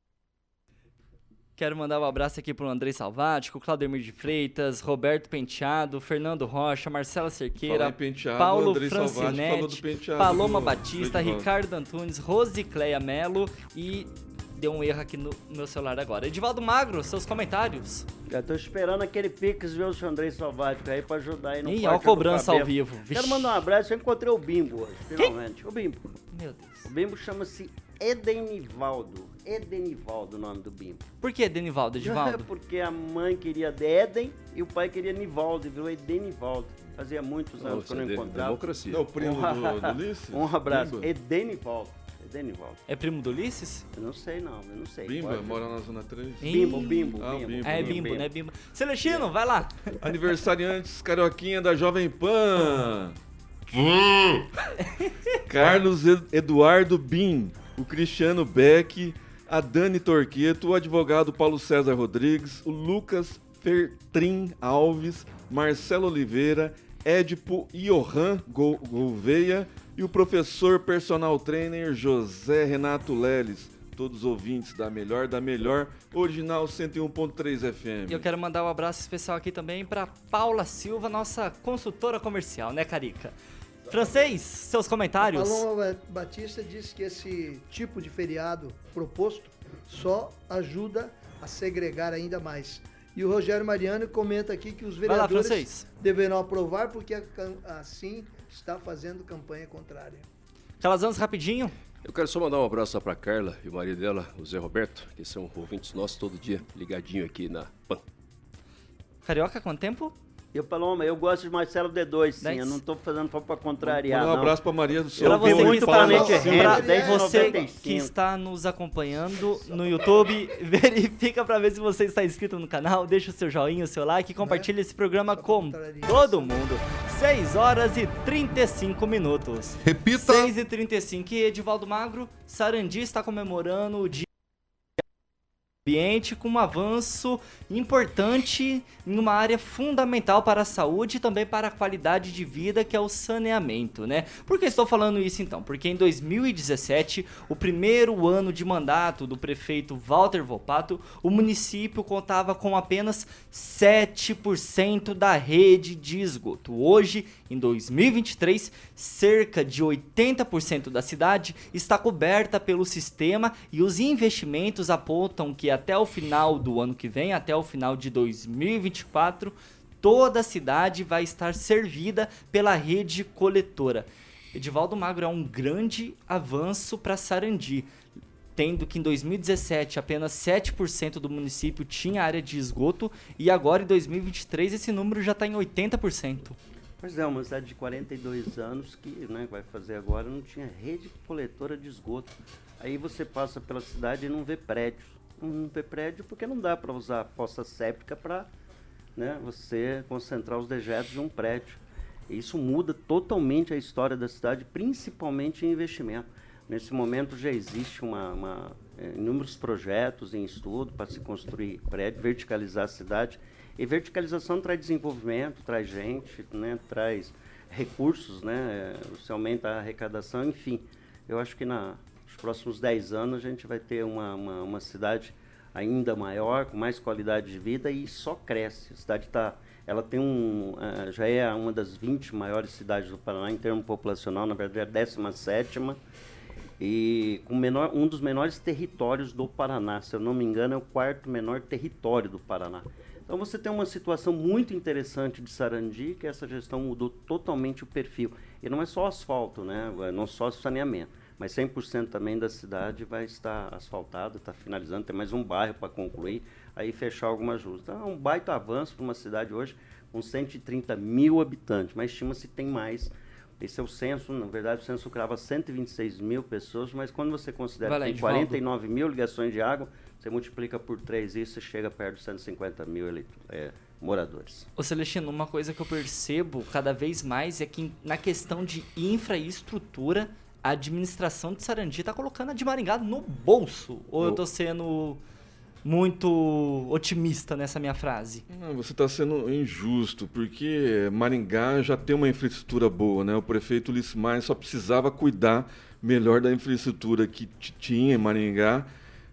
Quero mandar um abraço aqui pro Andrei Salvático, Claudemir de Freitas, Roberto Penteado, Fernando Rocha, Marcela Cerqueira, penteado, Paulo Andrei penteado Paloma do- Batista. Ricardo Antunes, Rosicleia Melo e deu um erro aqui no meu celular agora. Edivaldo Magro, seus comentários. Já tô esperando aquele Pix, viu, seu Andrei Salvático aí pra ajudar aí no Ih, ó cobrança ao vivo. Vixe. Quero mandar um abraço, eu encontrei o Bimbo hoje, finalmente. O Bimbo. Meu Deus. O Bimbo chama-se Edenivaldo. Edenivaldo o nome do Bimbo. Por que Denivaldo, Edivaldo? Porque a mãe queria Eden e o pai queria Nivaldo, virou Edenivaldo. Fazia muitos anos que eu não encontrava. democracia. Não, o primo do, do Ulisses? Um abraço. Bimba? Edenivaldo. Edenivaldo. É primo do Ulisses? Eu não sei não, eu não sei. Bimba, Pode- mora na Zona 3. Bimbo, Bimbo, Ah, Bimbo. Bimbo. É Bimbo, né? Bimbo. Celestino, vai lá. Aniversariantes Carioquinha da Jovem Pan. Carlos Ed- Eduardo Bim, o Cristiano Beck, a Dani Torqueto, o advogado Paulo César Rodrigues, o Lucas Fertrin Alves, Marcelo Oliveira, Edipo Johan Gouveia e o professor personal trainer José Renato Leles. Todos ouvintes da melhor, da melhor, original 101.3 FM. E eu quero mandar um abraço especial aqui também para Paula Silva, nossa consultora comercial, né, Carica? Francês, seus comentários. Paloma Ba- Batista disse que esse tipo de feriado proposto só ajuda a segregar ainda mais. E o Rogério Mariano comenta aqui que os lá, vereadores francês. deverão aprovar porque assim está fazendo campanha contrária. Calazans, rapidinho. Eu quero só mandar um abraço para Carla e o marido dela, o Zé Roberto, que são ouvintes nossos todo dia, ligadinho aqui na PAN. Carioca, quanto tempo? E o Paloma, eu gosto de Marcelo D2, sim. Dez. Eu não tô fazendo pra, pra contrariar, um abraço pra Maria do Céu. Pra você, que muito está, Planeta nos- Rede, pra 10 e você 95. que está nos acompanhando no YouTube, verifica pra ver se você está inscrito no canal, deixa o seu joinha, o seu like e compartilha esse programa com todo mundo. 6 horas e 35 minutos. Repita. 6 e 35 e Edivaldo Magro, Sarandi está comemorando o dia ambiente com um avanço importante em uma área fundamental para a saúde e também para a qualidade de vida, que é o saneamento, né? Por que estou falando isso então? Porque em 2017, o primeiro ano de mandato do prefeito Walter Volpato, o município contava com apenas 7% da rede de esgoto. Hoje, em 2023, cerca de 80% da cidade está coberta pelo sistema e os investimentos apontam que até o final do ano que vem, até o final de 2024, toda a cidade vai estar servida pela rede coletora. Edivaldo Magro é um grande avanço para Sarandi, tendo que em 2017 apenas 7% do município tinha área de esgoto e agora em 2023 esse número já está em 80%. Pois é, uma cidade de 42 anos que né, vai fazer agora não tinha rede coletora de esgoto. Aí você passa pela cidade e não vê prédio. Vê prédio porque não dá para usar fossa séptica para né, você concentrar os dejetos de um prédio. Isso muda totalmente a história da cidade, principalmente em investimento. Nesse momento já existe uma, uma, eh, inúmeros projetos em estudo para se construir prédio, verticalizar a cidade. E verticalização traz desenvolvimento, traz gente, né, traz recursos, né, eh, você aumenta a arrecadação, enfim. Eu acho que na, próximos 10 anos a gente vai ter uma, uma, uma cidade ainda maior, com mais qualidade de vida e só cresce. A cidade tá, ela tem um, eh, já é uma das 20 maiores cidades do Paraná em termos populacional, na verdade é a 17 e com menor, um dos menores territórios do Paraná. Se eu não me engano, é o quarto menor território do Paraná. Então você tem uma situação muito interessante de Sarandi, que essa gestão mudou totalmente o perfil. E não é só asfalto, né? não só saneamento, mas 100% também da cidade vai estar asfaltado, está finalizando, tem mais um bairro para concluir, aí fechar algumas ruas. Então é um baita avanço para uma cidade hoje com 130 mil habitantes, mas estima-se que tem mais. Esse é o censo, na verdade o censo crava 126 mil pessoas, mas quando você considera lá, que tem Edivaldo. 49 mil ligações de água, você multiplica por 3 isso e chega perto de 150 mil ele- é, moradores. Ô Celestino, uma coisa que eu percebo cada vez mais é que na questão de infraestrutura, a administração de Sarandi tá colocando a de Maringá no bolso. Ou eu tô sendo muito otimista nessa minha frase? Não, você está sendo injusto, porque Maringá já tem uma infraestrutura boa, né? O prefeito Maia só precisava cuidar melhor da infraestrutura que tinha em Maringá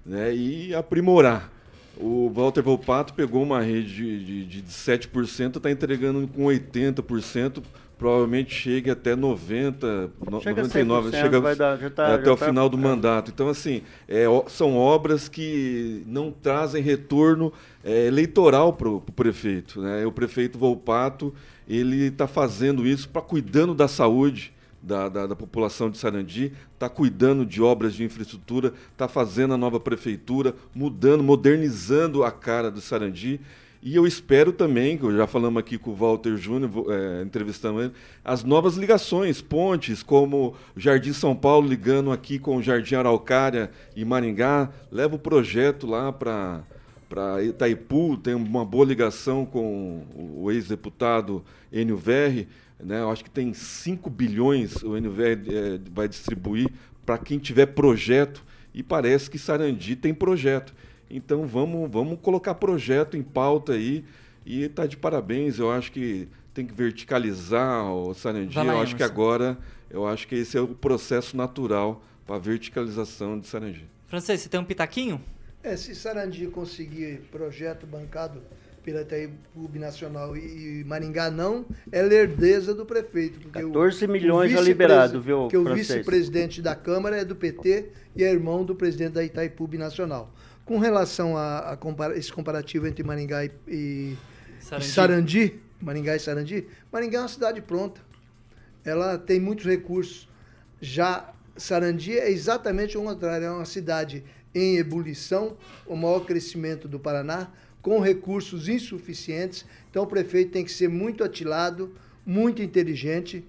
né? e aprimorar. O Walter Volpato pegou uma rede de, de, de 7%, está entregando com 80%, provavelmente chegue até 90, chega 99, chega vai dar, já tá, até já o tá, final do é. mandato. Então, assim, é, são obras que não trazem retorno é, eleitoral para o prefeito. Né? O prefeito Volpato ele está fazendo isso para cuidando da saúde da, da, da, população de Sarandi, está cuidando de obras de infraestrutura, está fazendo a nova prefeitura, mudando, modernizando a cara do Sarandi. E eu espero também, que já falamos aqui com o Walter Júnior, é, entrevistando ele, as novas ligações, pontes, como Jardim São Paulo ligando aqui com o Jardim Araucária e Maringá, leva o projeto lá para para Itaipu, tem uma boa ligação com o ex-deputado Enio Verri. Né? Eu acho que tem 5 bilhões o NVR é, vai distribuir para quem tiver projeto e parece que Sarandi tem projeto. Então vamos, vamos colocar projeto em pauta aí e está de parabéns. Eu acho que tem que verticalizar o Sarandi. Lá, eu acho que agora, eu acho que esse é o processo natural para a verticalização de Sarandi. Francês, você tem um pitaquinho? É, se Sarandi conseguir projeto bancado pela Itaipu Nacional e Maringá não, é lerdeza do prefeito. Porque 14 o, milhões já liberado, viu, Porque o vice-presidente da Câmara é do PT e é irmão do presidente da Itaipu Nacional. Com relação a, a esse comparativo entre Maringá e, e Sarandi. Sarandi, Maringá e Sarandi, Maringá é uma cidade pronta. Ela tem muitos recursos. Já Sarandi é exatamente o contrário, é uma cidade em ebulição, o maior crescimento do Paraná, com recursos insuficientes. Então o prefeito tem que ser muito atilado, muito inteligente,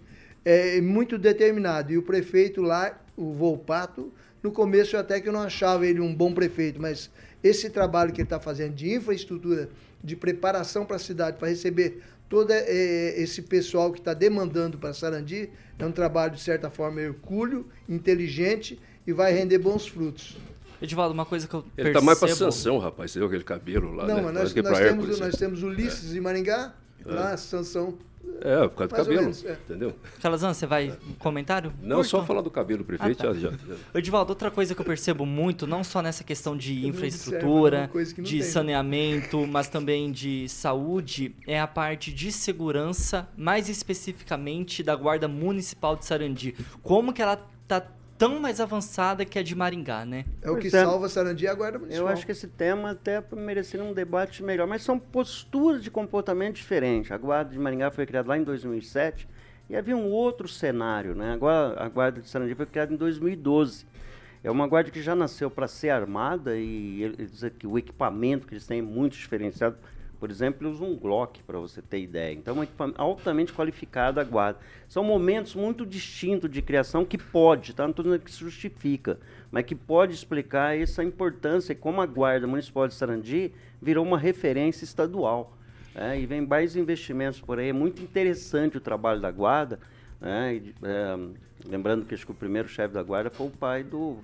é, muito determinado. E o prefeito lá, o Volpato, no começo até que eu não achava ele um bom prefeito, mas esse trabalho que ele está fazendo de infraestrutura, de preparação para a cidade, para receber todo é, esse pessoal que está demandando para Sarandi, é um trabalho, de certa forma, hercúleo, inteligente e vai render bons frutos. Edivaldo, uma coisa que eu Ele percebo... tá mais pra Sansão, rapaz. Você viu aquele cabelo lá, Não, né? mas nós, nós, temos, nós temos Ulisses é. em Maringá, é. lá, Sansão. É, por causa do cabelo, menos, é. entendeu? Calazan, você vai comentário? Não, Curto. só falar do cabelo, prefeito. Ah, tá. já, já, Edivaldo, outra coisa que eu percebo muito, não só nessa questão de infraestrutura, de tem. saneamento, mas também de saúde, é a parte de segurança, mais especificamente da Guarda Municipal de Sarandi. Como que ela está tão mais avançada que a de Maringá, né? É o que é. salva Sarandi e a Guarda Municipal. Eu acho que esse tema até mereceria um debate melhor, mas são posturas de comportamento diferentes. A Guarda de Maringá foi criada lá em 2007 e havia um outro cenário, né? Agora a Guarda de Sarandi foi criada em 2012. É uma guarda que já nasceu para ser armada e eles, o equipamento que eles têm é muito diferenciado por exemplo, usa um Glock, para você ter ideia. Então, é altamente qualificada a guarda. São momentos muito distintos de criação que pode, tá? não estou dizendo que se justifica, mas que pode explicar essa importância e como a Guarda Municipal de Sarandi virou uma referência estadual. É, e vem mais investimentos por aí. É muito interessante o trabalho da Guarda. Né? E, é, lembrando que que o primeiro chefe da Guarda foi o pai do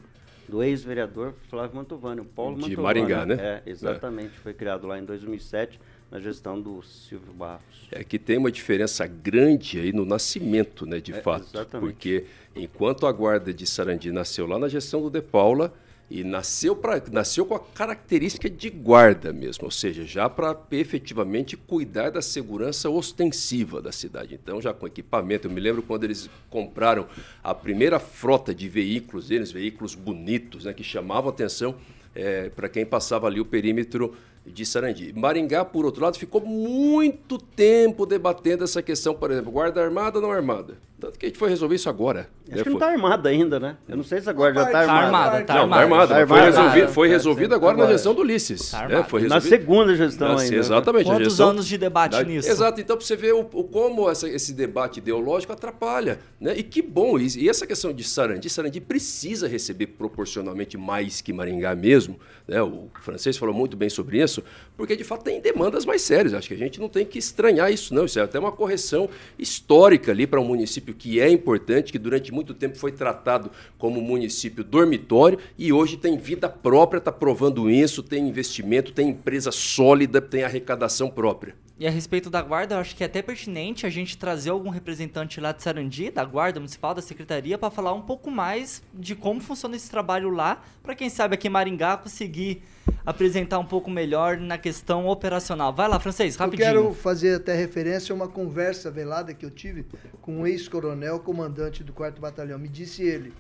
do ex-vereador Flávio Mantovani, o Paulo De Mantovani. Maringá, né? É, exatamente. É. Foi criado lá em 2007, na gestão do Silvio Barros. É que tem uma diferença grande aí no nascimento, né, de é, fato. Exatamente. Porque enquanto a guarda de Sarandi nasceu lá na gestão do De Paula, e nasceu, pra, nasceu com a característica de guarda mesmo, ou seja, já para efetivamente cuidar da segurança ostensiva da cidade. Então, já com equipamento, eu me lembro quando eles compraram a primeira frota de veículos deles, veículos bonitos, né, que chamavam atenção é, para quem passava ali o perímetro de Sarandi. Maringá, por outro lado, ficou muito tempo debatendo essa questão, por exemplo, guarda armada ou não armada. Tanto que a gente foi resolver isso agora. Acho né? que não está armada ainda, né? Eu não sei se agora já está armada. Tá armada, tá não, armada. Tá armada. Foi resolvido, foi resolvido agora, agora, na gestão do Ulisses. Tá né? foi resolvido. Na segunda gestão na, ainda. Né? Exatamente. Quantos gestão, anos de debate da, nisso? Exato. Então, para você ver o, o como essa, esse debate ideológico atrapalha. Né? E que bom isso. E essa questão de Sarandi, Sarandi precisa receber proporcionalmente mais que Maringá mesmo. Né? O francês falou muito bem sobre isso, porque de fato tem demandas mais sérias. Acho que a gente não tem que estranhar isso, não. Isso é até uma correção histórica ali para um município que é importante, que durante muito tempo foi tratado como município dormitório e hoje tem vida própria, está provando isso, tem investimento, tem empresa sólida, tem arrecadação própria. E a respeito da guarda, eu acho que é até pertinente a gente trazer algum representante lá de Sarandi, da guarda municipal, da secretaria, para falar um pouco mais de como funciona esse trabalho lá, para quem sabe aqui em Maringá conseguir apresentar um pouco melhor na questão operacional. Vai lá, francês, rapidinho. Eu quero fazer até referência a uma conversa velada que eu tive com um ex-coronel, comandante do 4 Batalhão. Me disse ele: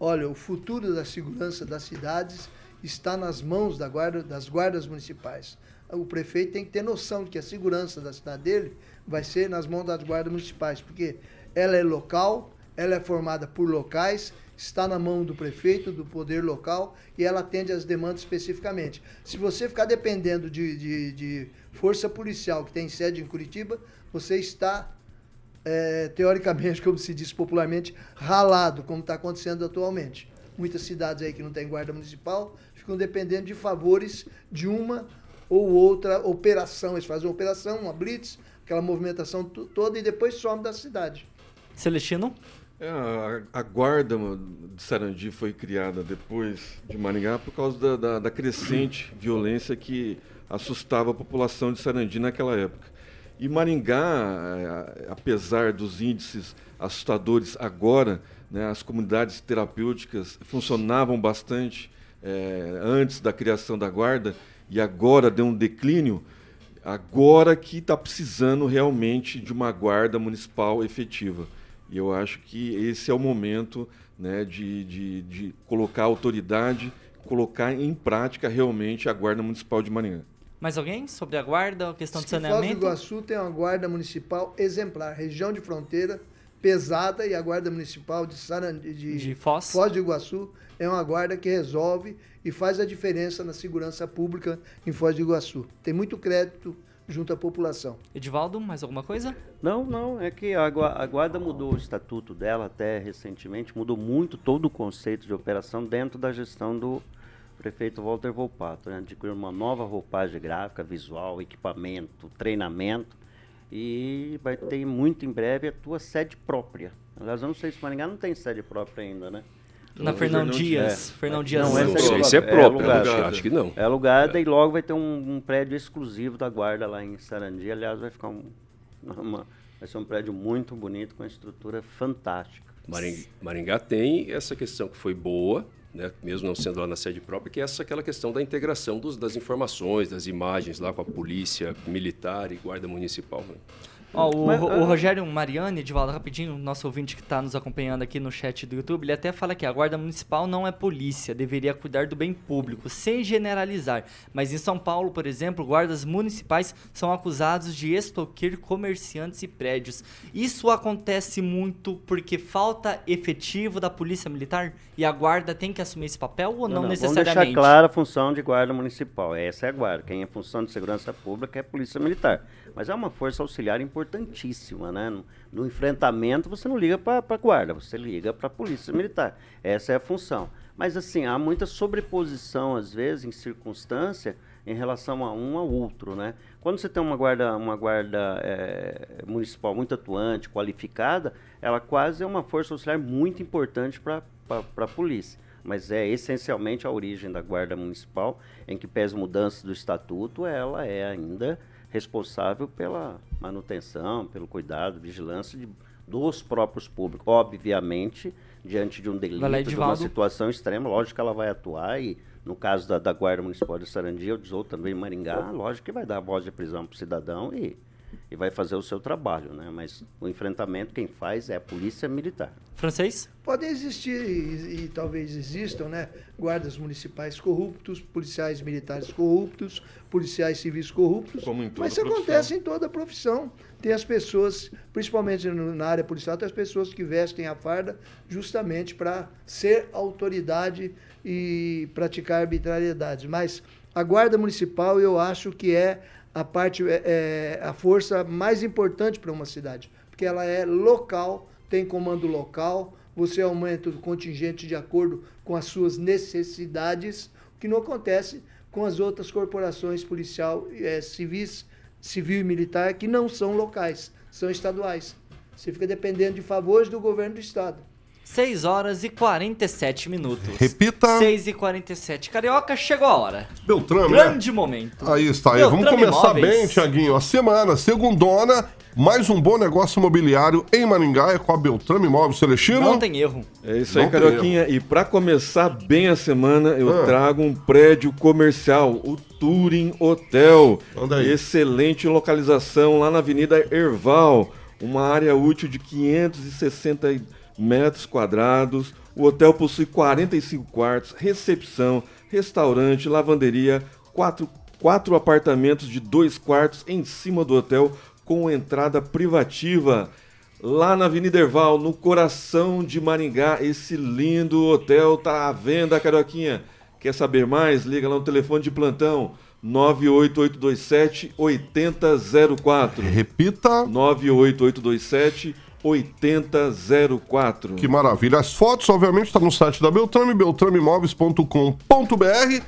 olha, o futuro da segurança das cidades está nas mãos da guarda, das guardas municipais o prefeito tem que ter noção de que a segurança da cidade dele vai ser nas mãos das guardas municipais, porque ela é local, ela é formada por locais, está na mão do prefeito, do poder local, e ela atende às demandas especificamente. Se você ficar dependendo de, de, de força policial que tem sede em Curitiba, você está, é, teoricamente, como se diz popularmente, ralado, como está acontecendo atualmente. Muitas cidades aí que não tem guarda municipal ficam dependendo de favores de uma ou outra operação. Eles fazem uma operação, uma blitz, aquela movimentação toda e depois somem da cidade. Celestino? É, a, a, guarda de Sarandi foi criada depois de Maringá por causa da, da, da, crescente violência que assustava a população de Sarandi naquela época. E Maringá, é, apesar dos índices assustadores agora, né, as comunidades terapêuticas funcionavam bastante é, antes da criação da guarda e agora deu um declínio, agora que está precisando realmente de uma guarda municipal efetiva. E eu acho que esse é o momento né, de, de, de colocar a autoridade, colocar em prática realmente a Guarda Municipal de Maringá. Mais alguém sobre a guarda, a questão de saneamento? Foz do Iguaçu tem uma guarda municipal exemplar, região de fronteira, pesada, e a guarda municipal de, Sarandi, de, de Foz. Foz do Iguaçu é uma guarda que resolve e faz a diferença na segurança pública em Foz do Iguaçu. Tem muito crédito junto à população. Edivaldo, mais alguma coisa? Não, não, é que a, Guarda mudou o estatuto dela até recentemente, mudou muito todo o conceito de operação dentro da gestão do prefeito Walter Volpato, né? adquiriu uma nova roupagem gráfica, visual, equipamento, treinamento e vai ter muito em breve a tua sede própria. Aliás, eu não sei se Maringá não tem sede própria ainda, né? Na Fernão Dias. É. Fernão Dias. Não, essa é, isso é próprio, é acho que não. É alugada é. e logo vai ter um, um, prédio exclusivo da guarda lá em Sarandi. Aliás, vai ficar um, uma, vai ser um prédio muito bonito, com uma estrutura fantástica. Maringá, Maringá tem essa questão que foi boa, né, mesmo não sendo lá na sede própria, que é essa aquela questão da integração dos, das informações, das imagens lá com a polícia militar e guarda municipal. Né? Ó, o, Mas, o uh... Rogério Mariani, Edivaldo, rapidinho, nosso ouvinte que está nos acompanhando aqui no chat do YouTube, ele até fala que a Guarda Municipal não é polícia, deveria cuidar do bem público, sem generalizar. Mas em São Paulo, por exemplo, guardas municipais são acusados de extorquir comerciantes e prédios. Isso acontece muito porque falta efetivo da Polícia Militar e a Guarda tem que assumir esse papel ou não, não, não necessariamente? Vamos deixar clara a função de Guarda Municipal. Essa é a Guarda. Quem é função de segurança pública é a Polícia Militar. Mas é uma força auxiliar importantíssima, né? No, no enfrentamento você não liga para a guarda, você liga para a polícia militar. Essa é a função. Mas assim, há muita sobreposição, às vezes, em circunstância, em relação a um ao outro, né? Quando você tem uma guarda, uma guarda é, municipal muito atuante, qualificada, ela quase é uma força auxiliar muito importante para a polícia. Mas é essencialmente a origem da guarda municipal, em que pés mudanças do estatuto, ela é ainda responsável pela manutenção, pelo cuidado, vigilância de, dos próprios públicos. Obviamente, diante de um delito, de uma situação extrema, lógico que ela vai atuar e, no caso da, da Guarda Municipal de Sarandia, ou também Maringá, lógico que vai dar voz de prisão para o cidadão e e vai fazer o seu trabalho, né? Mas o enfrentamento quem faz é a polícia militar. Francês? Podem existir e, e, talvez existam, né? Guardas municipais corruptos, policiais militares corruptos, policiais civis corruptos. Como em toda mas isso profissão. acontece em toda a profissão. Tem as pessoas, principalmente na área policial, tem as pessoas que vestem a farda justamente para ser autoridade e praticar arbitrariedades. Mas a guarda municipal eu acho que é a parte é, é a força mais importante para uma cidade, porque ela é local, tem comando local, você aumenta o contingente de acordo com as suas necessidades, o que não acontece com as outras corporações policial, é, civis, civil e militar que não são locais, são estaduais. Você fica dependendo de favores do governo do estado. 6 horas e 47 minutos. Repita. 6 e 47. Carioca, chegou a hora. Beltrame, né? Grande momento. Aí está, aí. Beltrame Vamos começar Imóveis. bem, Tiaguinho. A semana, segundona, mais um bom negócio imobiliário em Maringá, é com a Beltrame Imóveis Celestino. Não tem erro. É isso aí, Não tem Carioquinha. E para começar bem a semana, eu Ah. trago um prédio comercial, o Turing Hotel. Anda aí. Excelente localização lá na Avenida Erval. Uma área útil de 560 metros quadrados. O hotel possui 45 quartos, recepção, restaurante, lavanderia, quatro, quatro apartamentos de dois quartos em cima do hotel com entrada privativa. Lá na Avenida Erval, no coração de Maringá, esse lindo hotel tá à venda, Carioquinha. Quer saber mais? Liga lá no telefone de plantão 98827 8004. Repita. 98827 8004. Que maravilha. As fotos, obviamente, estão no site da Beltrame, beltrameimóveis.com.br.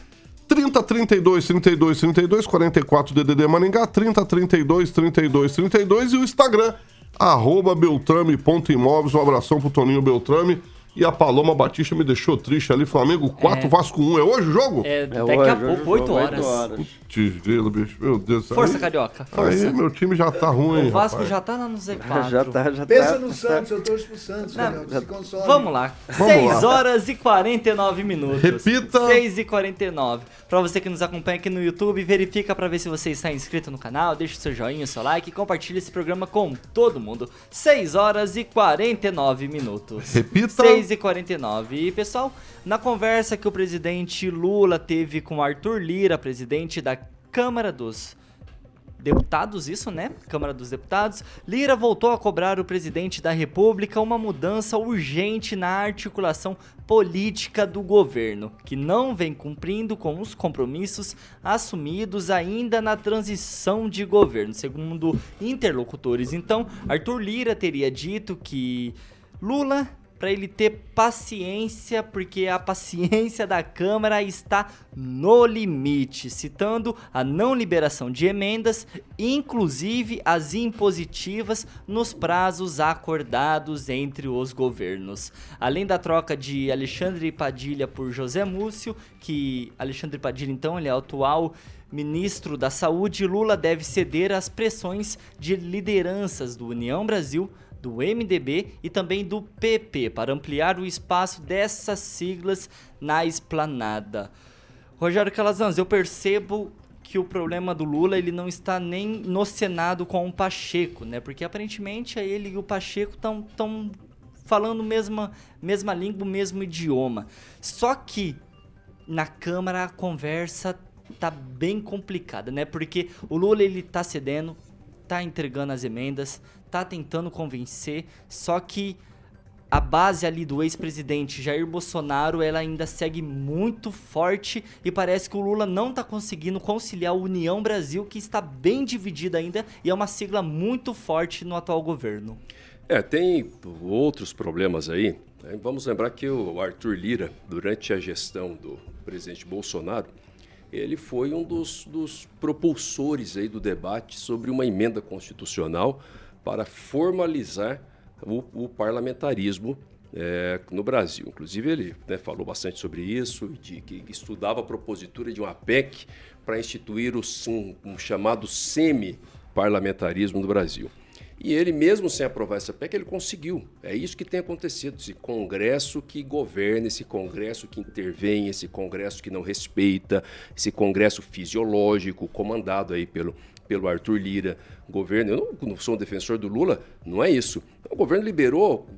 30 32 32 32 44 DDD Maringá 30 32 32 32 e o Instagram arroba beltrame.imóveis um abração pro Toninho Beltrame e a Paloma Batista me deixou triste ali Flamengo 4 Vasco 1 é hoje o jogo? É, É daqui hoje, a pouco, jogo, 8 oito horas. horas. Desgrilo, bicho meu Deus Força, aí, Carioca. Força. aí meu time já tá ruim o Vasco rapaz. já tá lá no Z4. Já tá, já Pensa tá. no Santos, eu torço pro Santos, Não, Carioca, se console. Vamos lá. Vamos 6 lá. horas e 49 minutos. Repita. 6 e 49. Pra você que nos acompanha aqui no YouTube, verifica pra ver se você está inscrito no canal, deixa o seu joinha, o seu like e compartilha esse programa com todo mundo. 6 horas e 49 minutos. Repita. 6 e 49. E pessoal, na conversa que o presidente Lula teve com Arthur Lira, presidente da Câmara dos Deputados, isso, né? Câmara dos Deputados. Lira voltou a cobrar o presidente da República uma mudança urgente na articulação política do governo, que não vem cumprindo com os compromissos assumidos ainda na transição de governo, segundo interlocutores. Então, Arthur Lira teria dito que Lula para ele ter paciência, porque a paciência da Câmara está no limite, citando a não liberação de emendas, inclusive as impositivas, nos prazos acordados entre os governos. Além da troca de Alexandre Padilha por José Múcio, que Alexandre Padilha então ele é atual ministro da Saúde, Lula deve ceder às pressões de lideranças do União Brasil, do MDB e também do PP para ampliar o espaço dessas siglas na esplanada. Rogério Calazans, eu percebo que o problema do Lula ele não está nem no Senado com o Pacheco, né? Porque aparentemente ele e o Pacheco estão tão falando mesma mesma língua, o mesmo idioma. Só que na Câmara a conversa tá bem complicada, né? Porque o Lula ele tá cedendo, tá entregando as emendas, tá tentando convencer, só que a base ali do ex-presidente Jair Bolsonaro, ela ainda segue muito forte e parece que o Lula não tá conseguindo conciliar a União Brasil, que está bem dividida ainda e é uma sigla muito forte no atual governo. É, tem outros problemas aí. né? Vamos lembrar que o Arthur Lira, durante a gestão do presidente Bolsonaro, ele foi um dos, dos propulsores aí do debate sobre uma emenda constitucional para formalizar o, o parlamentarismo é, no Brasil. Inclusive, ele né, falou bastante sobre isso, de que estudava a propositura de uma PEC para instituir o, um, um chamado semi-parlamentarismo no Brasil. E ele, mesmo sem aprovar essa PEC, ele conseguiu. É isso que tem acontecido. Esse Congresso que governa, esse Congresso que intervém, esse Congresso que não respeita, esse Congresso fisiológico, comandado aí pelo, pelo Arthur Lira. Governo, eu não, sou um defensor do Lula, não é isso. O governo liberou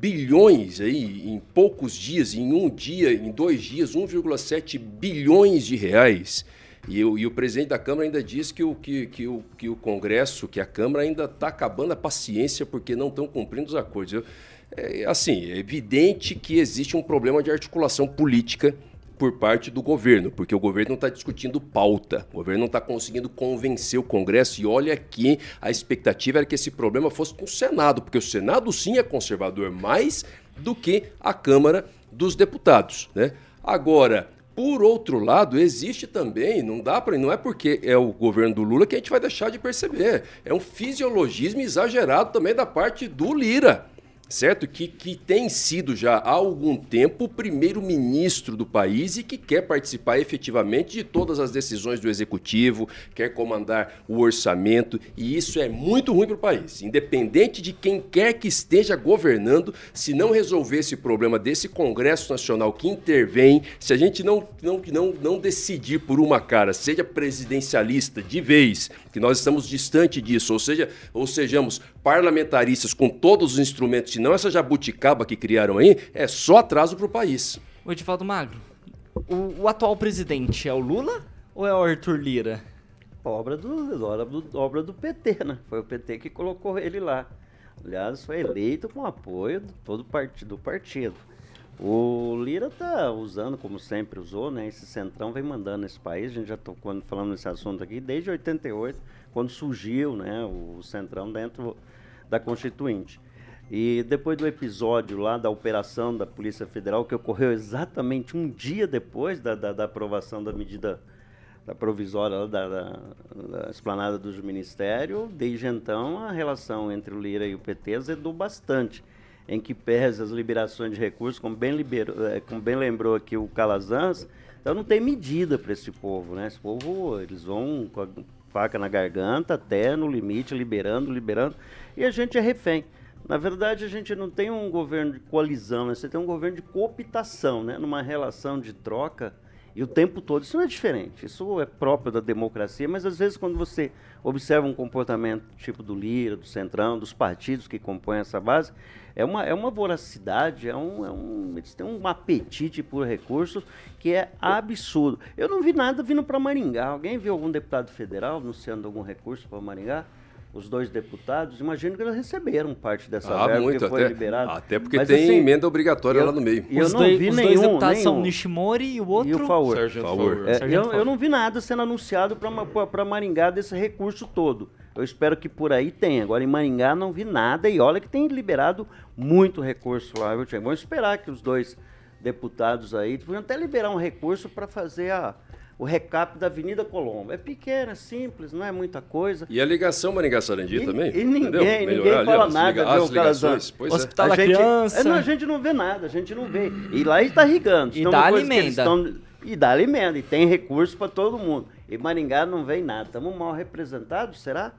bilhões aí em poucos dias, em um dia, em dois dias, 1,7 bilhões de reais. E, o- e o presidente da Câmara ainda diz que o, que, que o, que o Congresso, que a Câmara ainda está acabando a paciência porque não estão cumprindo os acordos. Eu- é, assim, é evidente que existe um problema de articulação política por parte do governo, porque o governo está discutindo pauta, o governo não está conseguindo convencer o Congresso. E olha que a expectativa era que esse problema fosse com o Senado, porque o Senado sim é conservador mais do que a Câmara dos Deputados. Né? Agora, por outro lado, existe também, não dá para, não é porque é o governo do Lula que a gente vai deixar de perceber. É um fisiologismo exagerado também da parte do Lira. Certo? Que, que tem sido já há algum tempo o primeiro-ministro do país e que quer participar efetivamente de todas as decisões do executivo, quer comandar o orçamento, e isso é muito ruim para o país. Independente de quem quer que esteja governando, se não resolver esse problema desse Congresso Nacional que intervém, se a gente não, não, não, não decidir por uma cara, seja presidencialista de vez, que nós estamos distante disso, ou seja, ou sejamos parlamentaristas com todos os instrumentos, e não essa jabuticaba que criaram aí, é só atraso para o país. O Edivaldo Magro, o, o atual presidente é o Lula ou é o Arthur Lira? Obra do, obra, do, obra do PT, né? Foi o PT que colocou ele lá. Aliás, foi eleito com apoio de todo partido, do partido. O Lira está usando, como sempre usou, né? Esse centrão vem mandando nesse país. A gente já está falando nesse assunto aqui desde 88, quando surgiu né, o centrão dentro da Constituinte. E depois do episódio lá da operação da Polícia Federal, que ocorreu exatamente um dia depois da, da, da aprovação da medida da provisória da, da, da esplanada dos ministérios, desde então a relação entre o Lira e o PT azedou bastante em que pese as liberações de recursos, como bem, liberou, eh, como bem lembrou aqui o Calazans, então não tem medida para esse povo, né? Esse povo, eles vão com a faca na garganta, até no limite, liberando, liberando, e a gente é refém. Na verdade, a gente não tem um governo de coalizão, né? você tem um governo de cooptação, né? numa relação de troca e o tempo todo. Isso não é diferente, isso é próprio da democracia, mas às vezes quando você observa um comportamento tipo do Lira, do Centrão, dos partidos que compõem essa base, é uma, é uma voracidade, é um, é um, eles têm um apetite por recursos que é absurdo. Eu não vi nada vindo para Maringá. Alguém viu algum deputado federal anunciando algum recurso para Maringá? Os dois deputados, imagino que eles receberam parte dessa ah, verba muito, que foi até, liberada. Até porque Mas, tem assim, emenda obrigatória eu, lá no meio. Eu os não dois, vi os nenhum, dois deputados nenhum. são Nishimori e o outro... E o Favor. Sérgio Favor. É, eu, eu não vi nada sendo anunciado para Maringá desse recurso todo. Eu espero que por aí tenha. Agora em Maringá não vi nada e olha que tem liberado muito recurso lá. Vamos esperar que os dois deputados aí podiam até liberar um recurso para fazer a o recap da Avenida Colombo. É pequena, simples, não é muita coisa. E a ligação Maringá-Sarandi também? E ninguém, ninguém fala ali, nada, liga, viu, as ligações, pois Hospital é. da gente, Criança. É, não, a gente não vê nada, a gente não vê. E lá está irrigando. E dá alimenta. Estão, e dá alimento, e tem recurso para todo mundo. E Maringá não vem nada. Estamos mal representados, será?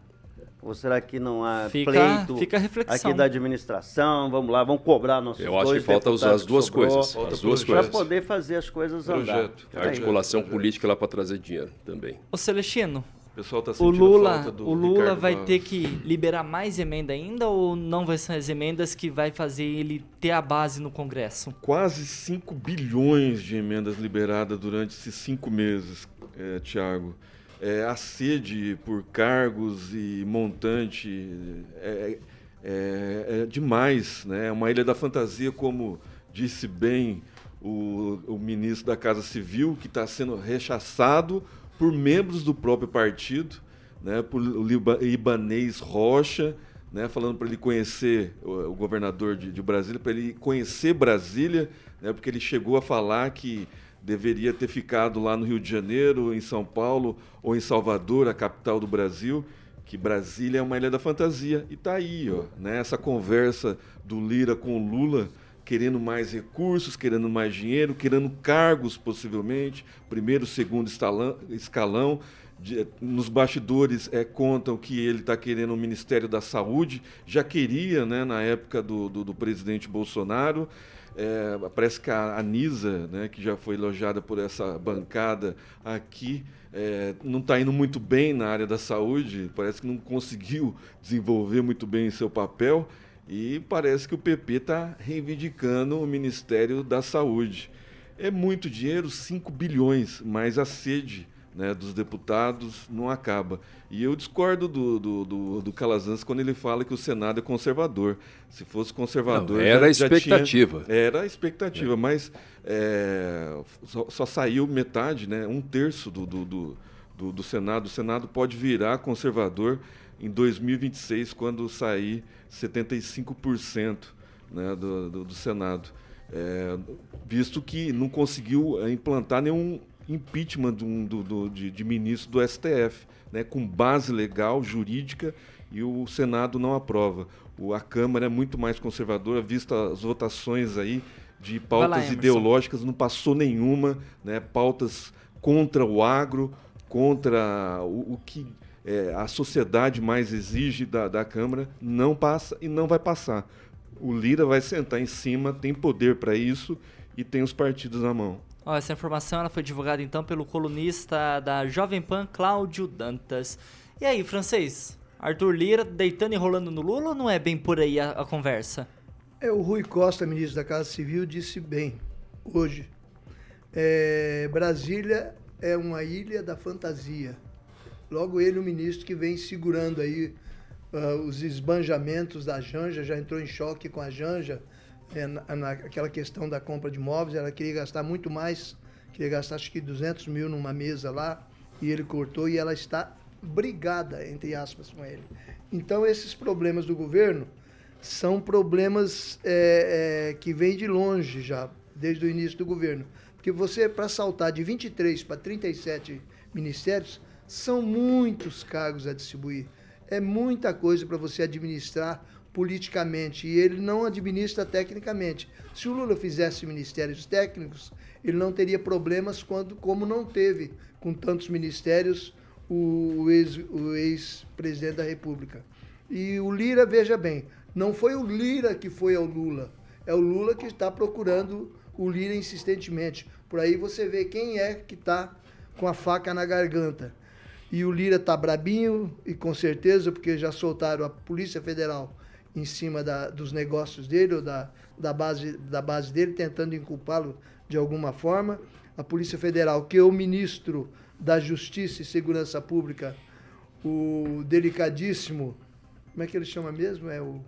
Ou será que não há fica, pleito fica reflexão. aqui da administração? Vamos lá, vamos cobrar nossos Eu acho que falta usar as duas coisas. As duas Para coisas. poder fazer as coisas andar. A articulação política lá para trazer dinheiro também. Ô Celestino, O pessoal tá o Lula, falta do o Lula Ricardo vai Barros. ter que liberar mais emenda ainda ou não vai ser as emendas que vai fazer ele ter a base no Congresso? Quase 5 bilhões de emendas liberadas durante esses cinco meses, é, Tiago. É, a sede por cargos e montante é, é- é demais. Né? É uma ilha da fantasia, como disse bem o, o ministro da Casa Civil, que está sendo rechaçado por membros do próprio partido, né? por o Ibanês Rocha, né, falando para ele conhecer o, o governador de, de Brasília, para ele conhecer Brasília, né, porque ele chegou a falar que deveria ter ficado lá no Rio de Janeiro, em São Paulo ou em Salvador, a capital do Brasil, que Brasília é uma ilha da fantasia. E tá aí, ó, né, essa conversa do Lira com o Lula, querendo mais recursos, querendo mais dinheiro, querendo cargos possivelmente, primeiro, segundo escalão. De- nos bastidores é, contam que ele está querendo o Ministério da Saúde, já queria né, na época do, do, do presidente Bolsonaro. É, parece que a Anisa, né, que já foi elogiada por essa bancada aqui, é, não está indo muito bem na área da saúde, parece que não conseguiu desenvolver muito bem seu papel e parece que o PP está reivindicando o Ministério da Saúde. É muito dinheiro, 5 bilhões, mas a sede né, dos deputados não acaba. E eu discordo do, do, do, do Calazans quando ele fala que o Senado é conservador. Se fosse conservador. Não, era já- a já expectativa. tinha- era a expectativa, mas é, só, só saiu metade, né, um terço do, do, do, do, do Senado. O Senado pode virar conservador em 2026, quando sair 75% né, do, do, do Senado. É, visto que não conseguiu implantar nenhum impeachment de, um- do, do- de, de ministro do STF, né, com base legal, jurídica, e o Senado não aprova. O, a Câmara é muito mais conservadora, vista as votações aí de pautas lá, ideológicas, não passou nenhuma, né? pautas contra o agro, contra o, o que é, a sociedade mais exige da, da Câmara, não passa e não vai passar. O Lira vai sentar em cima, tem poder para isso e tem os partidos na mão. Ó, essa informação ela foi divulgada então pelo colunista da Jovem Pan, Cláudio Dantas. E aí, francês? Arthur Lira deitando e rolando no Lula ou não é bem por aí a, a conversa? É, o Rui Costa, ministro da Casa Civil, disse bem hoje. é, Brasília é uma ilha da fantasia. Logo ele, o ministro, que vem segurando aí ah, os esbanjamentos da Janja, já entrou em choque com a Janja, é, na, naquela questão da compra de imóveis, ela queria gastar muito mais, queria gastar acho que 200 mil numa mesa lá, e ele cortou e ela está brigada, entre aspas, com ele. Então, esses problemas do governo são problemas é, é, que vêm de longe já, desde o início do governo. Porque você, para saltar de 23 para 37 ministérios, são muitos cargos a distribuir. É muita coisa para você administrar politicamente e ele não administra tecnicamente. Se o Lula fizesse ministérios técnicos, ele não teria problemas quando, como não teve com tantos ministérios o ex- ex-presidente da República. E o Lira, veja bem, não foi o Lira que foi ao Lula, é o Lula que está procurando o Lira insistentemente. Por aí você vê quem é que está com a faca na garganta. E o Lira está brabinho, e com certeza, porque já soltaram a Polícia Federal em cima da- dos negócios dele, ou da, da, base, da base dele, tentando inculpá-lo de alguma forma. A Polícia Federal, que é o ministro da Justiça e Segurança Pública, o delicadíssimo, como é que ele chama mesmo? É o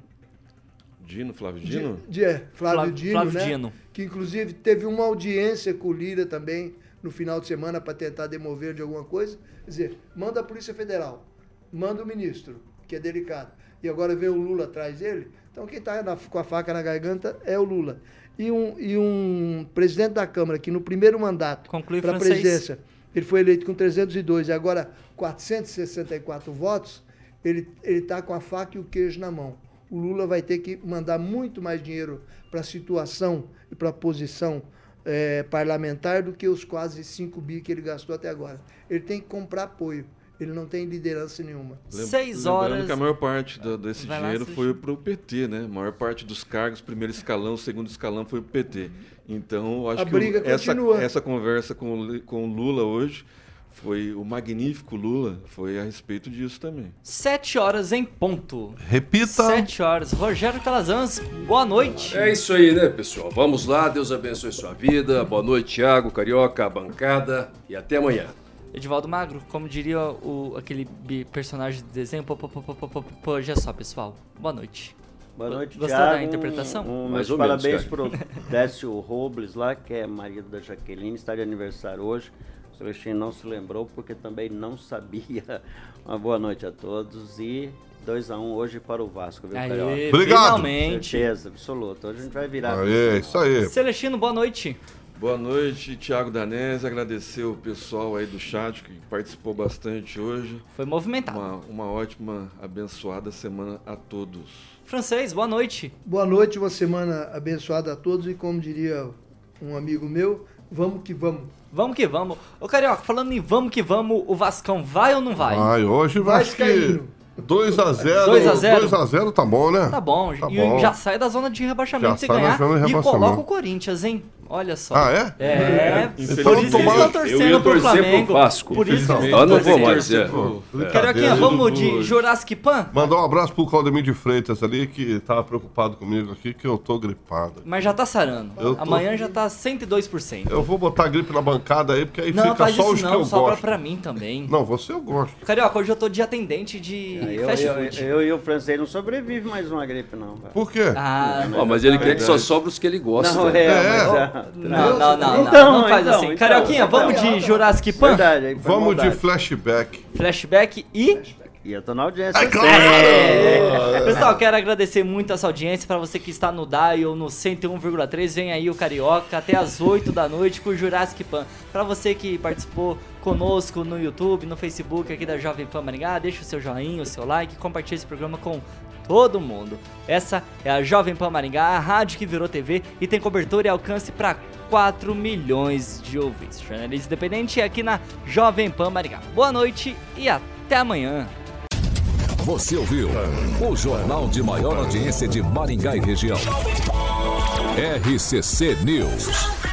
Dino, Flávio Dino? Di- Di- é, Flávio, Flávio- Dino, Flávio né? Dino. Que inclusive teve uma audiência com o Lira também no final de semana para tentar demover de alguma coisa. Quer dizer, manda a Polícia Federal, manda o ministro, que é delicado. E agora vem o Lula atrás dele. Então quem está com a faca na garganta é o Lula. E um, e um presidente da Câmara que no primeiro mandato para a presidência ele foi eleito com 302 e agora 464 votos, ele está com a faca e o queijo na mão. O Lula vai ter que mandar muito mais dinheiro para a situação e para a posição eh, parlamentar do que os quase 5 bi que ele gastou até agora. Ele tem que comprar apoio. Ele não tem liderança nenhuma. Lem- Seis Lembrando horas. que a maior parte do- desse Vai dinheiro foi para o PT, né? A maior parte dos cargos, primeiro escalão, segundo escalão, foi para o PT. Então, acho A que briga o- essa, essa conversa com, com o Lula hoje, foi o magnífico Lula, foi a respeito disso também. Sete horas em ponto. Repita. Sete horas. Rogério Calazans, boa noite. É isso aí, né, pessoal? Vamos lá, Deus abençoe sua vida. Boa noite, Thiago, Carioca, bancada e até amanhã. Edivaldo Magro, como diria o, aquele personagem de desenho, pô, pô, pô, pô, pô, pô, pô, hoje é só, pessoal. Boa noite. Boa noite, Gostou Thiago. da interpretação? Um, um Mais ou parabéns cara. pro Décio Robles lá, que é marido da Jaqueline, está de aniversário hoje. O Celestino não se lembrou porque também não sabia. Uma boa noite a todos e 2 a 1 hoje para o Vasco, viu, Carioca? Aê, Obrigado. finalmente. Certeza, absoluta. Hoje a gente vai virar. Aê, isso aí. Celestino, boa noite. Boa noite, Thiago Danese. Agradecer o pessoal aí do chat que participou bastante hoje. Foi movimentado. Uma, uma ótima, abençoada semana a todos. Francês, boa noite. Boa noite, uma semana abençoada a todos e como diria um amigo meu, vamos que vamos. Vamos que vamos. Ô, Carioca, falando em vamos que vamos, o Vascão vai ou não vai? Vai, hoje vai acho que Vascaíno. 2x0. 2 a 0. 2x0 tá bom, né? Tá bom, Tá e bom. já sai da zona de rebaixamento Já se ganhar e coloca o Corinthians, hein? Olha só. Ah, é? É, Então, por isso que eles tomara- estão torcendo Eu pro torcer pro Flamengo. Vasco. Por isso que eles Eu estão não vou torcendo. mais, é. Pô, brincadeira. Carioquinha, vamos de Tudo- Jurassic Pan? Mandar um abraço pro Claudemir de Freitas ali, que tava preocupado comigo aqui, que eu tô gripado. Mas já tá sarando. Eu tô- Amanhã já tá 102%. Eu vou botar a gripe na bancada aí, porque aí Não, fica só isso os que não, eu sobra gosto. pra mim também. Não, você eu gosto. Carioca, hoje eu tô de atendente de Eu, fast eu, food. eu e o francês não sobrevive mais uma gripe, não. cara. Por quê? Ah, mas ele quer que só sobre os que ele gosta. Não, é, É. mas é. Não, não, não, Então, não, não faz então, assim. então. Carioquinha, vamos de Jurassic Pan? Verdade, aí foi Vamos de maldade. flashback. Flashback e E eu tô na audiência. É sempre. claro! Pessoal, quero agradecer muito essa audiência para você que está no Dial no 101,3. Vem aí o Carioca até as 8 da noite com o Jurassic Pan. Para você que participou conosco no YouTube, no Facebook aqui da Jovem Pan Maringá, deixa o seu joinha, o seu like, compartilhe esse programa com todo mundo. Essa é a Jovem Pan Maringá, a rádio que virou TV e tem cobertura e alcance para 4 milhões de ouvintes. Jornalista independente aqui na Jovem Pan Maringá. Boa noite e até amanhã. Você ouviu o jornal de maior audiência de Maringá e região. RCC News.